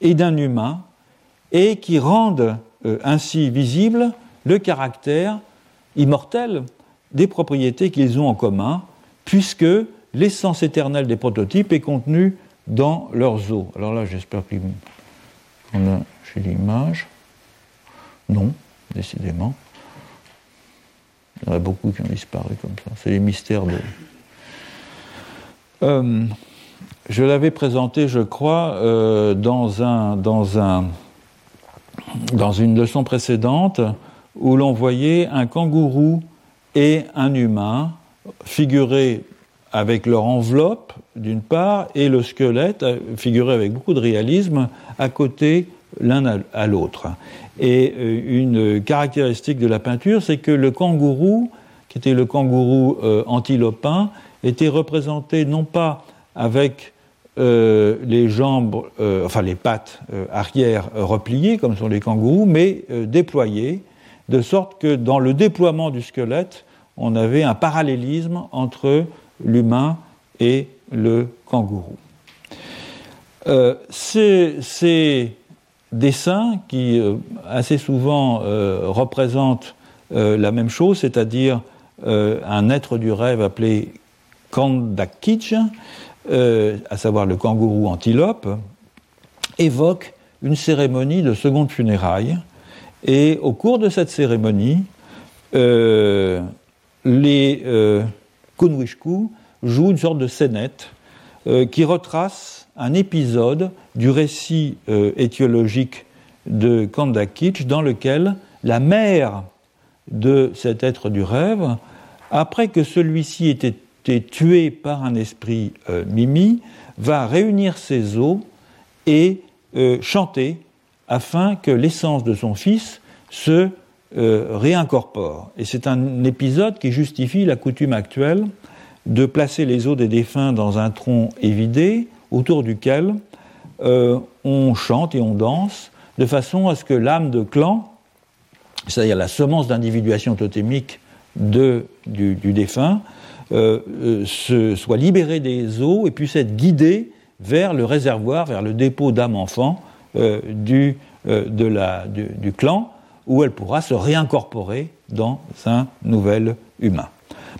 et d'un humain, et qui rendent euh, ainsi visible le caractère immortel des propriétés qu'ils ont en commun, puisque l'essence éternelle des prototypes est contenue dans leurs os. Alors là, j'espère qu'on a chez l'image. Non, décidément. Il y en a beaucoup qui ont disparu comme ça. C'est les mystères de. Euh, je l'avais présenté, je crois, euh, dans, un, dans, un, dans une leçon précédente où l'on voyait un kangourou et un humain figurés avec leur enveloppe d'une part et le squelette euh, figuré avec beaucoup de réalisme à côté l'un à l'autre. Et euh, une caractéristique de la peinture, c'est que le kangourou, qui était le kangourou euh, antilopin, était représenté non pas avec les jambes, enfin les pattes arrière repliées, comme sont les kangourous, mais déployées, de sorte que dans le déploiement du squelette, on avait un parallélisme entre l'humain et le kangourou. Euh, ces, dessins qui euh, assez souvent euh, représentent la même chose, c'est-à-dire un être du rêve appelé Kandakij, à savoir le kangourou antilope, évoquent une cérémonie de seconde funérailles et au cours de cette cérémonie, euh, les euh, Kunwishku joue une sorte de scénette qui retrace un épisode du récit étiologique de Kandakitch dans lequel la mère de cet être du rêve, après que celui-ci ait été tué par un esprit Mimi, va réunir ses os et chanter afin que l'essence de son fils se euh, réincorpore. Et c'est un épisode qui justifie la coutume actuelle de placer les os des défunts dans un tronc évidé autour duquel euh, on chante et on danse de façon à ce que l'âme de clan, c'est-à-dire la semence d'individuation totémique du, défunt, euh, soit libérée des os et puisse être guidée vers le réservoir, vers le dépôt d'âme enfant du, de la, du clan, où elle pourra se réincorporer dans un nouvel humain.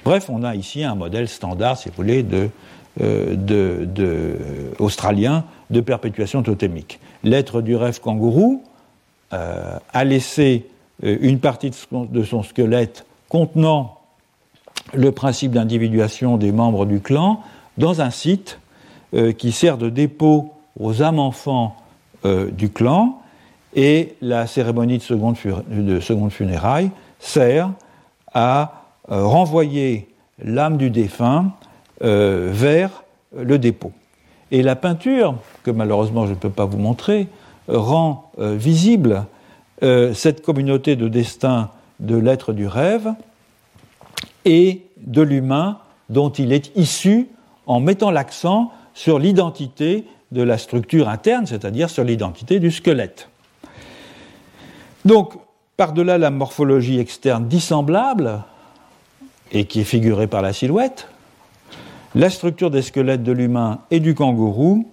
Bref, on a ici un modèle standard, si vous voulez, de, euh, de, australien de perpétuation totémique. L'être du rêve kangourou euh, a laissé euh, une partie de son, squelette contenant le principe d'individuation des membres du clan dans un site qui sert de dépôt aux âmes enfants du clan et la cérémonie de seconde, de funérailles sert à euh, renvoyer l'âme du défunt euh, vers le dépôt. Et la peinture, que malheureusement je ne peux pas vous montrer, rend euh, visible cette communauté de destin de l'être du rêve et de l'humain dont il est issu en mettant l'accent sur l'identité de la structure interne, c'est-à-dire sur l'identité du squelette. Donc, par-delà la morphologie externe dissemblable, et qui est figurée par la silhouette, la structure des squelettes de l'humain et du kangourou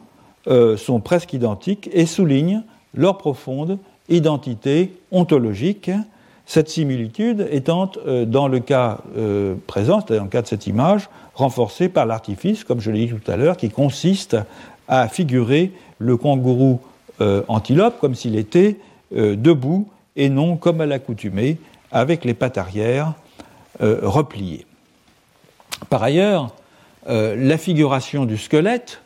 euh, sont presque identiques et soulignent leur profonde identité ontologique, cette similitude étant, euh, dans le cas euh, présent, c'est-à-dire dans le cas de cette image, renforcée par l'artifice, comme je l'ai dit tout à l'heure, qui consiste à figurer le kangourou antilope comme s'il était debout et non, comme à l'accoutumée, avec les pattes arrière euh, repliées. Par ailleurs, euh, la figuration du squelette,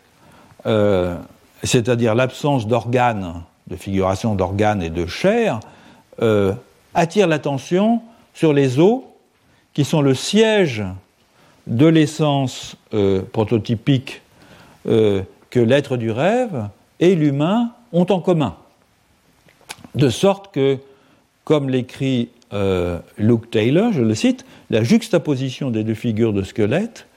euh, c'est-à-dire l'absence d'organes, de figuration d'organes et de chair, attire l'attention sur les os qui sont le siège de l'essence prototypique que l'être du rêve et l'humain ont en commun. De sorte que comme l'écrit euh, Luke Taylor, je le cite, la juxtaposition des deux figures de squelette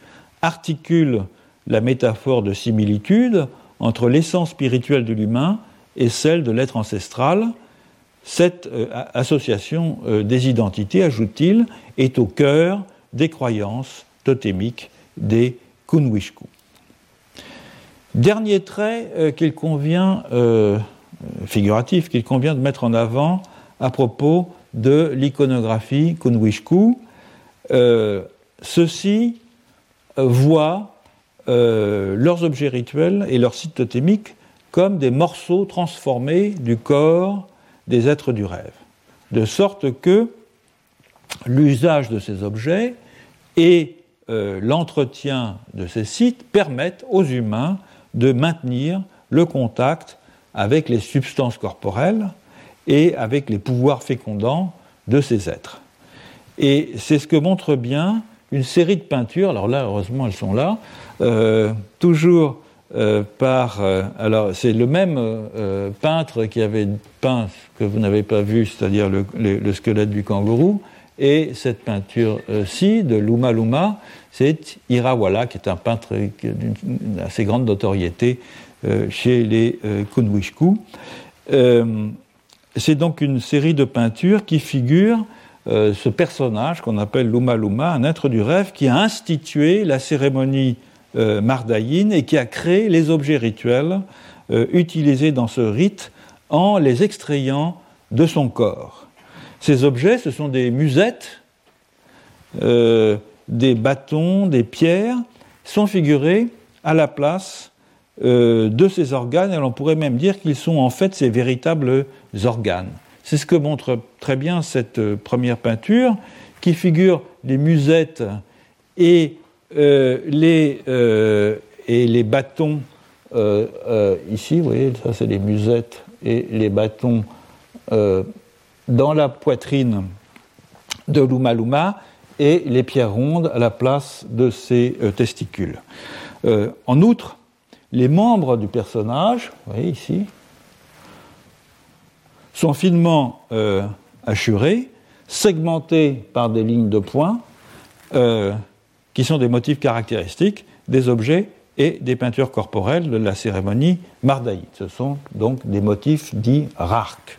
articule la métaphore de similitude entre l'essence spirituelle de l'humain et celle de l'être ancestral. Cette euh, association euh, des identités, ajoute-t-il, est au cœur des croyances totémiques des Kunwishku. Dernier trait qu'il convient, figuratif, qu'il convient de mettre en avant à propos de l'iconographie Kunwishku. Euh, Ceux-ci euh, voient euh, leurs objets rituels et leurs sites totémiques comme des morceaux transformés du corps des êtres du rêve. De sorte que l'usage de ces objets et l'entretien de ces sites permettent aux humains de maintenir le contact avec les substances corporelles, et avec les pouvoirs fécondants de ces êtres. Et c'est ce que montre bien une série de peintures, alors là, heureusement, elles sont là, euh, toujours euh, par. Euh, alors, c'est le même peintre qui avait peint ce que vous n'avez pas vu, c'est-à-dire le, le, squelette du kangourou, et cette peinture-ci, de Luma Luma, c'est Irawala, qui est un peintre d'une assez grande notoriété chez les Kunwishku. C'est donc une série de peintures qui figurent euh, ce personnage qu'on appelle Luma Luma, un être du rêve qui a institué la cérémonie euh, mardaïne et qui a créé les objets rituels euh, utilisés dans ce rite en les extrayant de son corps. Ces objets, ce sont des musettes, des bâtons, des pierres, sont figurés à la place de ces organes, et l'on pourrait même dire qu'ils sont en fait ces véritables organes. C'est ce que montre très bien cette euh, première peinture, qui figure les musettes et les, et les bâtons, ici, vous voyez, ça c'est les musettes et les bâtons dans la poitrine de Luma Luma et les pierres rondes à la place de ses testicules. en outre, les membres du personnage, vous voyez ici, sont finement euh, segmentés par des lignes de points, euh, qui sont des motifs caractéristiques des objets et des peintures corporelles de la cérémonie mardaïte. Ce sont donc des motifs dits rarques.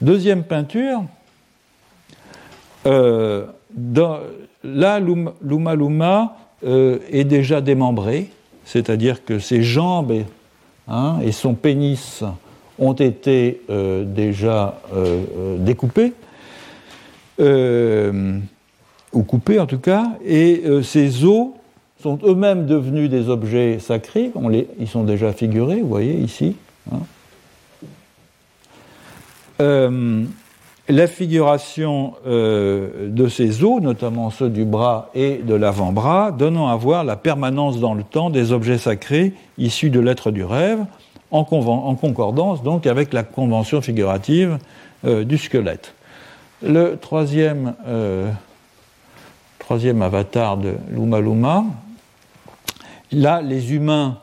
Deuxième peinture, euh, là, Luma Luma est déjà démembré, c'est-à-dire que ses jambes hein, et son pénis ont été euh, déjà euh, euh, découpés, ou coupés en tout cas, et ces os sont eux-mêmes devenus des objets sacrés, ils sont déjà figurés, vous voyez ici. Hein. La figuration de ces os, notamment ceux du bras et de l'avant-bras, donnant à voir la permanence dans le temps des objets sacrés issus de l'être du rêve, en, concordance donc avec la convention figurative euh, du squelette. Le troisième, euh, troisième avatar de Luma Luma, là les humains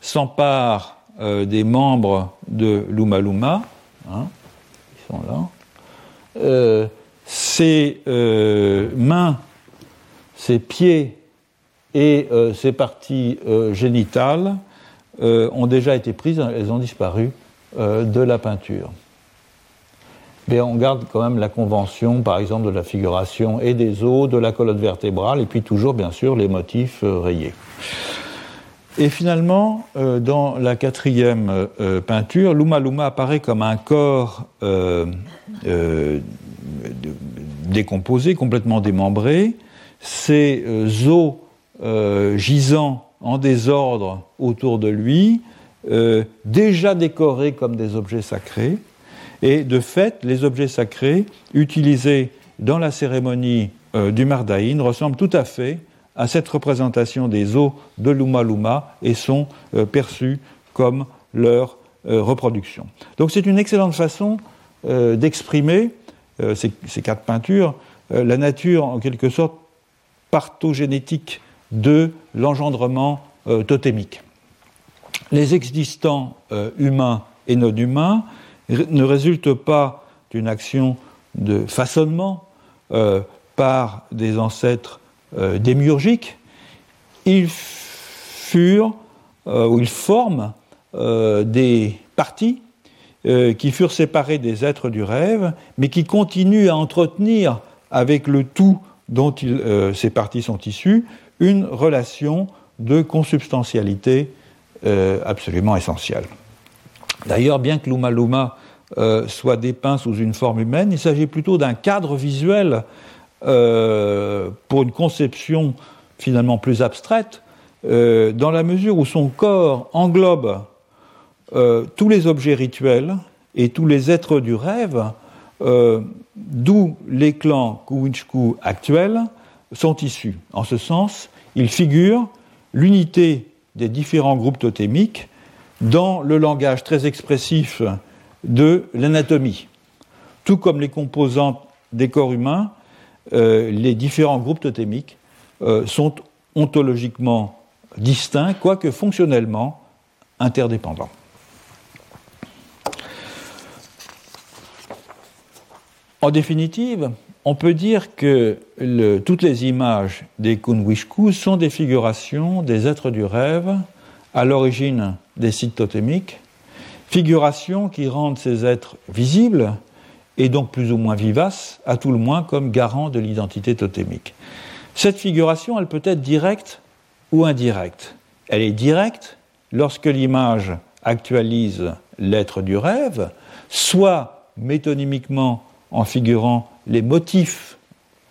s'emparent euh, des membres de Luma Luma, hein, ils sont là, ses mains, ses pieds et ses parties génitales euh, ont déjà été prises, elles ont disparu euh, de la peinture. Mais on garde quand même la convention, par exemple, de la figuration et des os, de la colonne vertébrale, et puis toujours, bien sûr, les motifs euh, rayés. Et finalement, dans la quatrième peinture, Luma Luma apparaît comme un corps décomposé, complètement démembré. Ces os gisants en désordre autour de lui, euh, déjà décorés comme des objets sacrés. Et de fait, les objets sacrés utilisés dans la cérémonie euh, du Mardaïn ressemblent tout à fait à cette représentation des eaux de Luma Luma et sont euh, perçus comme leur reproduction. Donc c'est une excellente façon d'exprimer ces, ces, quatre peintures, la nature en quelque sorte partogénétique de l'engendrement euh, totémique. Les existants euh, humains et non humains ne résultent pas d'une action de façonnement euh, par des ancêtres démiurgiques, ils furent ils forment des parties qui furent séparées des êtres du rêve, mais qui continuent à entretenir avec le tout dont ces parties sont issues une relation de consubstantialité euh, absolument essentielle. D'ailleurs, bien que Luma Luma euh, soit dépeint sous une forme humaine, il s'agit plutôt d'un cadre visuel euh, pour une conception finalement plus abstraite, dans la mesure où son corps englobe tous les objets rituels et tous les êtres du rêve, d'où les clans Kuwinchku actuels, sont issus. En ce sens, il figure l'unité des différents groupes totémiques dans le langage très expressif de l'anatomie. Tout comme les composantes des corps humains, euh, les différents groupes totémiques euh, sont ontologiquement distincts, quoique fonctionnellement interdépendants. En définitive, on peut dire que toutes les images des Kunwishku sont des figurations des êtres du rêve à l'origine des sites totémiques, figurations qui rendent ces êtres visibles et donc plus ou moins vivaces, à tout le moins comme garants de l'identité totémique. Cette figuration, elle peut être directe ou indirecte. Elle est directe lorsque l'image actualise l'être du rêve, soit métonymiquement en figurant les motifs,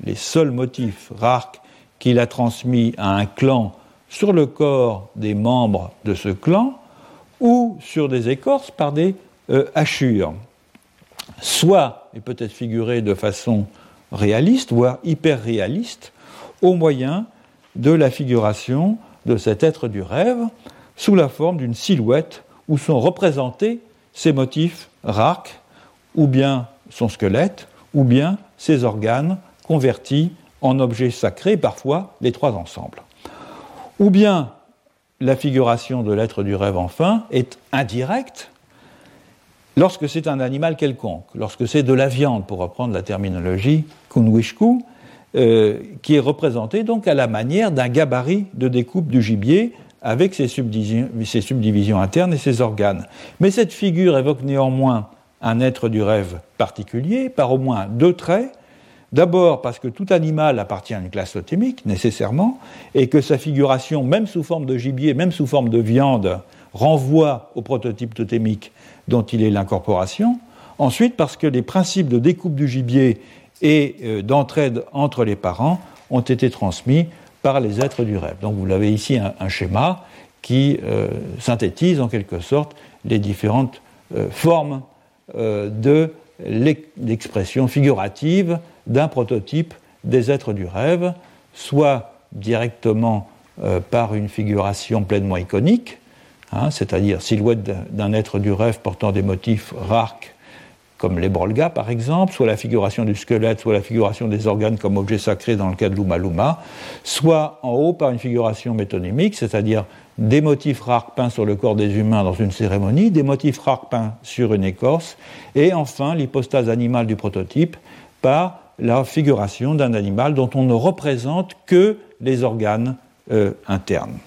les seuls motifs rares qu'il a transmis à un clan sur le corps des membres de ce clan ou sur des écorces par des euh, hachures. Soit, et peut-être figuré de façon réaliste, voire hyper réaliste, au moyen de la figuration de cet être du rêve sous la forme d'une silhouette où sont représentés ses motifs rarques, ou bien son squelette, ou bien ses organes convertis en objets sacrés, parfois les trois ensemble. Ou bien la figuration de l'être du rêve enfin est indirecte lorsque c'est un animal quelconque, lorsque c'est de la viande, pour reprendre la terminologie kunwishku, euh, qui est représenté donc à la manière d'un gabarit de découpe du gibier avec ses subdivisions, ses internes et ses organes. Mais cette figure évoque néanmoins un être du rêve particulier par au moins deux traits. D'abord parce que tout animal appartient à une classe totémique, nécessairement, et que sa figuration, même sous forme de gibier, même sous forme de viande, renvoie au prototype totémique dont il est l'incorporation. Ensuite, parce que les principes de découpe du gibier et euh, d'entraide entre les parents ont été transmis par les êtres du rêve. Donc vous l'avez ici un, schéma qui euh, synthétise en quelque sorte les différentes euh, formes de l'expression figurative d'un prototype des êtres du rêve, soit directement par une figuration pleinement iconique, Hein, c'est-à-dire silhouette d'un être du rêve portant des motifs rares comme les brolgas par exemple, soit la figuration du squelette, soit la figuration des organes comme objet sacré dans le cas de Luma Luma, soit en haut par une figuration métonymique, c'est-à-dire des motifs rares peints sur le corps des humains dans une cérémonie, des motifs rares peints sur une écorce, et enfin l'hypostase animale du prototype par la figuration d'un animal dont on ne représente que les organes euh, internes.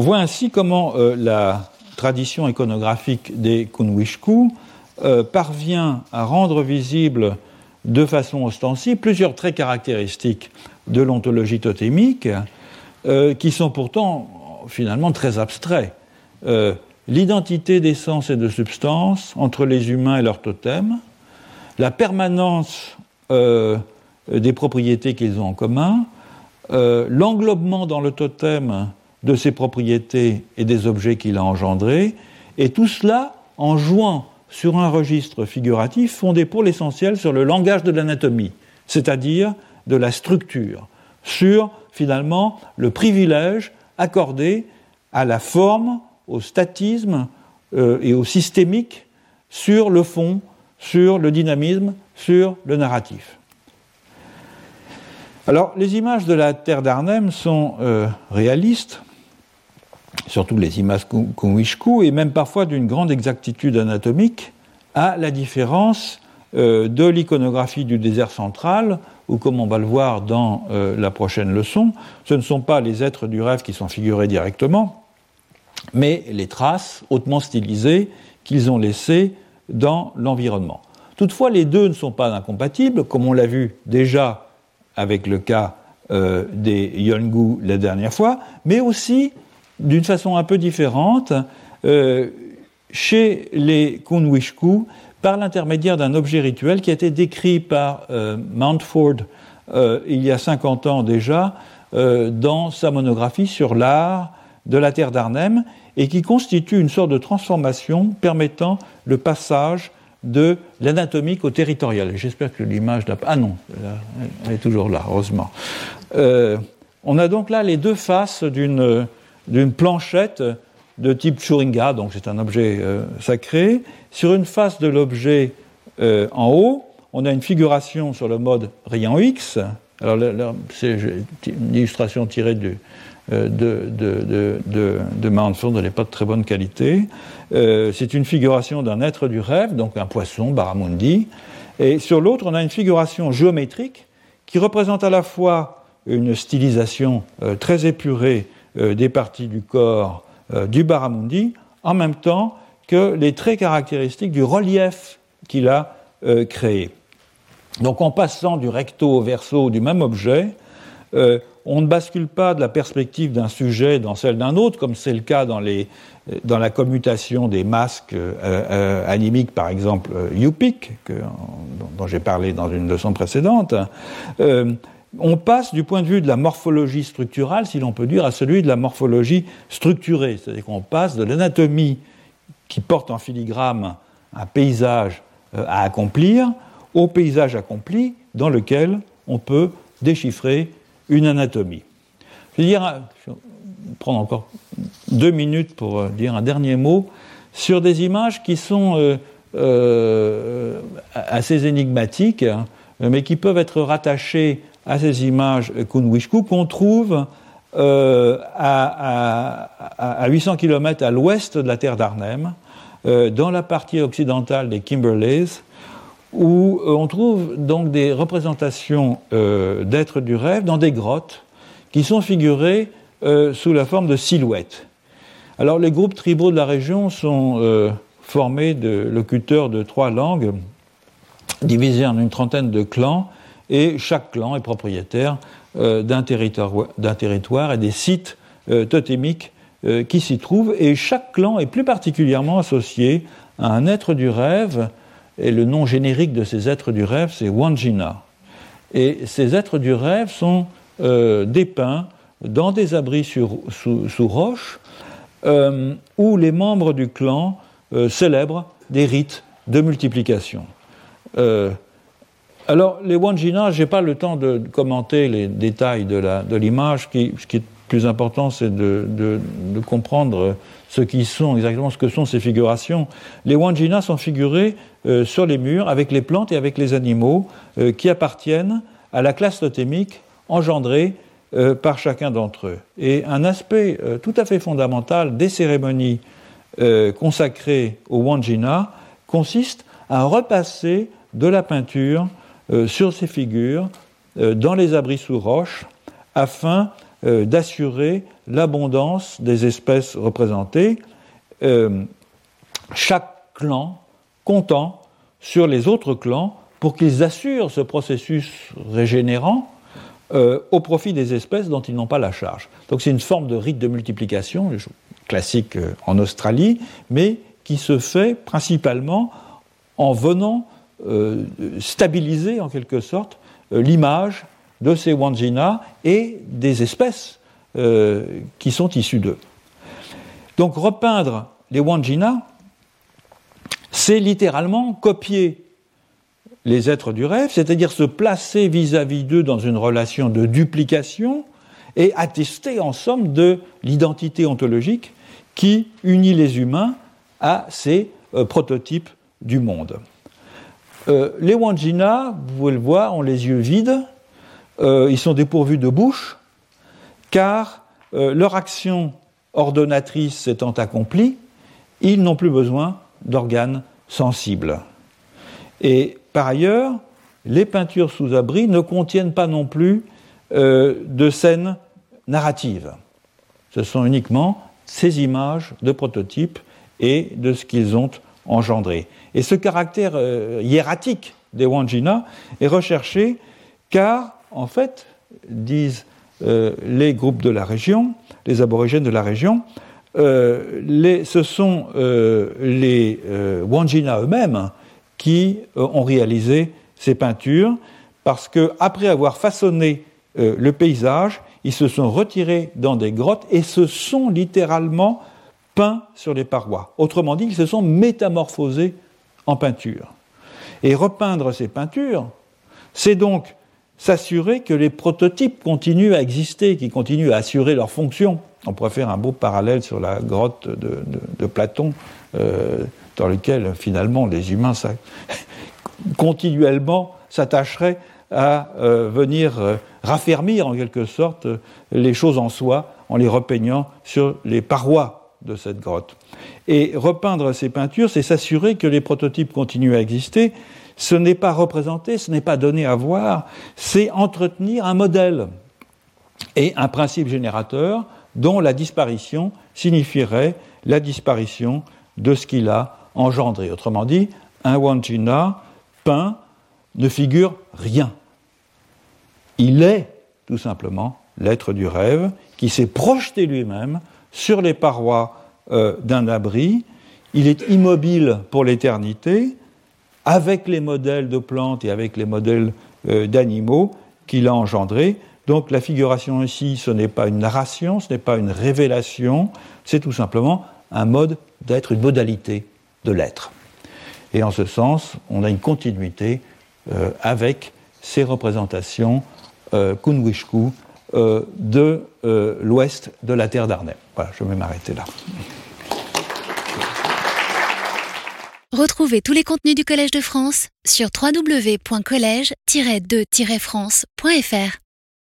On voit ainsi comment euh, la tradition iconographique des Kunwishku euh, parvient à rendre visible de façon ostensible plusieurs traits caractéristiques de l'ontologie totémique euh, qui sont pourtant finalement très abstraits. L'identité d'essence et de substance entre les humains et leur totem, la permanence des propriétés qu'ils ont en commun, l'englobement dans le totem de ses propriétés et des objets qu'il a engendrés, et tout cela en jouant sur un registre figuratif fondé pour l'essentiel sur le langage de l'anatomie, c'est-à-dire de la structure, sur finalement le privilège accordé à la forme, au statisme euh, et au systémique sur le fond, sur le dynamisme, sur le narratif. Alors, les images de la Terre d'Arnhem sont euh, réalistes, surtout les images Kunwishku, et même parfois d'une grande exactitude anatomique, à la différence euh, de l'iconographie du désert central, où, comme on va le voir dans euh, la prochaine leçon, ce ne sont pas les êtres du rêve qui sont figurés directement, mais les traces hautement stylisées qu'ils ont laissées dans l'environnement. Toutefois, les deux ne sont pas incompatibles, comme on l'a vu déjà avec le cas euh, des Yongu la dernière fois, mais aussi d'une façon un peu différente euh, chez les Kunwishku par l'intermédiaire d'un objet rituel qui a été décrit par euh, Mountford euh, il y a 50 ans déjà dans sa monographie sur l'art de la terre d'Arnhem et qui constitue une sorte de transformation permettant le passage de l'anatomique au territorial. J'espère que l'image. Ah non, elle est toujours là, heureusement. on a donc là les deux faces d'une d'une planchette de type Churinga, donc c'est un objet euh, sacré. Sur une face de l'objet euh, en haut, on a une figuration sur le mode rayon X. Alors c'est une illustration tirée euh, de, de, de, de, elle n'est pas de très bonne qualité. c'est une figuration d'un être du rêve, donc un poisson, Baramundi. Et sur l'autre, on a une figuration géométrique qui représente à la fois une stylisation très épurée des parties du corps euh, du Baramundi, en même temps que les traits caractéristiques du relief qu'il a euh, créé. Donc en passant du recto au verso du même objet, on ne bascule pas de la perspective d'un sujet dans celle d'un autre, comme c'est le cas dans, les, dans, la commutation des masques animiques, par exemple Yupik, dont, j'ai parlé dans une leçon précédente on passe du point de vue de la morphologie structurale, si l'on peut dire, à celui de la morphologie structurée. C'est-à-dire qu'on passe de l'anatomie qui porte en filigrane un paysage euh, à accomplir au paysage accompli dans lequel on peut déchiffrer une anatomie. Je vais dire, prendre encore deux minutes pour dire un dernier mot sur des images qui sont euh, euh, assez énigmatiques, hein, mais qui peuvent être rattachées à ces images Kunwishku qu'on trouve euh, à, 800 km à l'ouest de la terre d'Arnhem, dans la partie occidentale des Kimberleys, où on trouve donc des représentations d'êtres du rêve dans des grottes qui sont figurées sous la forme de silhouettes. Alors les groupes tribaux de la région sont euh, formés de locuteurs de trois langues, divisés en une trentaine de clans, et chaque clan est propriétaire euh, d'un territoire, et des sites euh, totémiques qui s'y trouvent, et chaque clan est plus particulièrement associé à un être du rêve, et le nom générique de ces êtres du rêve, c'est Wanjina. Et ces êtres du rêve sont dépeints dans des abris sous roches, euh, où les membres du clan euh, célèbrent des rites de multiplication. Euh, alors, les Wanjina, je n'ai pas le temps de commenter les détails de l'image. ce qui est plus important, c'est de, comprendre ce qui sont exactement ce que sont ces figurations. Les Wanjina sont figurés sur les murs avec les plantes et avec les animaux qui appartiennent à la classe totémique engendrée euh, par chacun d'entre eux. Et un aspect euh, tout à fait fondamental des cérémonies euh, consacrées au Wanjina consiste à repasser de la peinture sur ces figures dans les abris sous roche afin d'assurer l'abondance des espèces représentées, chaque clan comptant sur les autres clans pour qu'ils assurent ce processus régénérant euh, au profit des espèces dont ils n'ont pas la charge. Donc c'est une forme de rite de multiplication classique euh, en Australie, mais qui se fait principalement en venant euh, stabiliser en quelque sorte l'image de ces Wanjina et des espèces qui sont issues d'eux. Donc repeindre les Wanjina, c'est littéralement copier les êtres du rêve, c'est-à-dire se placer vis-à-vis d'eux dans une relation de duplication et attester en somme de l'identité ontologique qui unit les humains à ces euh, prototypes du monde. Euh, les Wanjina, vous pouvez le voir, ont les yeux vides, euh, ils sont dépourvus de bouche, car leur action ordonnatrice s'étant accomplie, ils n'ont plus besoin d'organes sensibles. Et par ailleurs, les peintures sous abri ne contiennent pas non plus euh, de scènes narratives. Ce sont uniquement ces images de prototypes et de ce qu'ils ont engendré. Et ce caractère euh, hiératique des Wanjina est recherché car, en fait, disent euh, les groupes de la région, les aborigènes de la région, ce sont les Wanjina eux-mêmes qui euh, ont réalisé ces peintures, parce qu'après avoir façonné euh, le paysage, ils se sont retirés dans des grottes et se sont littéralement peints sur les parois. Autrement dit, ils se sont métamorphosés en peinture. Et repeindre ces peintures, c'est donc s'assurer que les prototypes continuent à exister, qui continuent à assurer leur fonction. On pourrait faire un beau parallèle sur la grotte de, Platon, euh, dans lequel finalement les humains continuellement s'attacheraient à euh, venir euh, raffermir en quelque sorte les choses en soi en les repeignant sur les parois de cette grotte. Et repeindre ces peintures, c'est s'assurer que les prototypes continuent à exister. Ce n'est pas représenter, ce n'est pas donner à voir, c'est entretenir un modèle et un principe générateur dont la disparition signifierait la disparition de ce qu'il a engendré. Autrement dit, un Wanjina peint ne figure rien. Il est tout simplement l'être du rêve qui s'est projeté lui-même sur les parois euh, d'un abri. Il est immobile pour l'éternité, avec les modèles de plantes et avec les modèles euh, d'animaux qu'il a engendrés. Donc la figuration ici, ce n'est pas une narration, ce n'est pas une révélation, c'est tout simplement un mode d'être, une modalité de l'être. Et en ce sens, on a une continuité avec ces représentations Kunwishku de l'ouest de la terre d'Arnhem. Voilà, je vais m'arrêter là. Retrouvez tous les contenus du Collège de France sur www.colège-2-france.fr.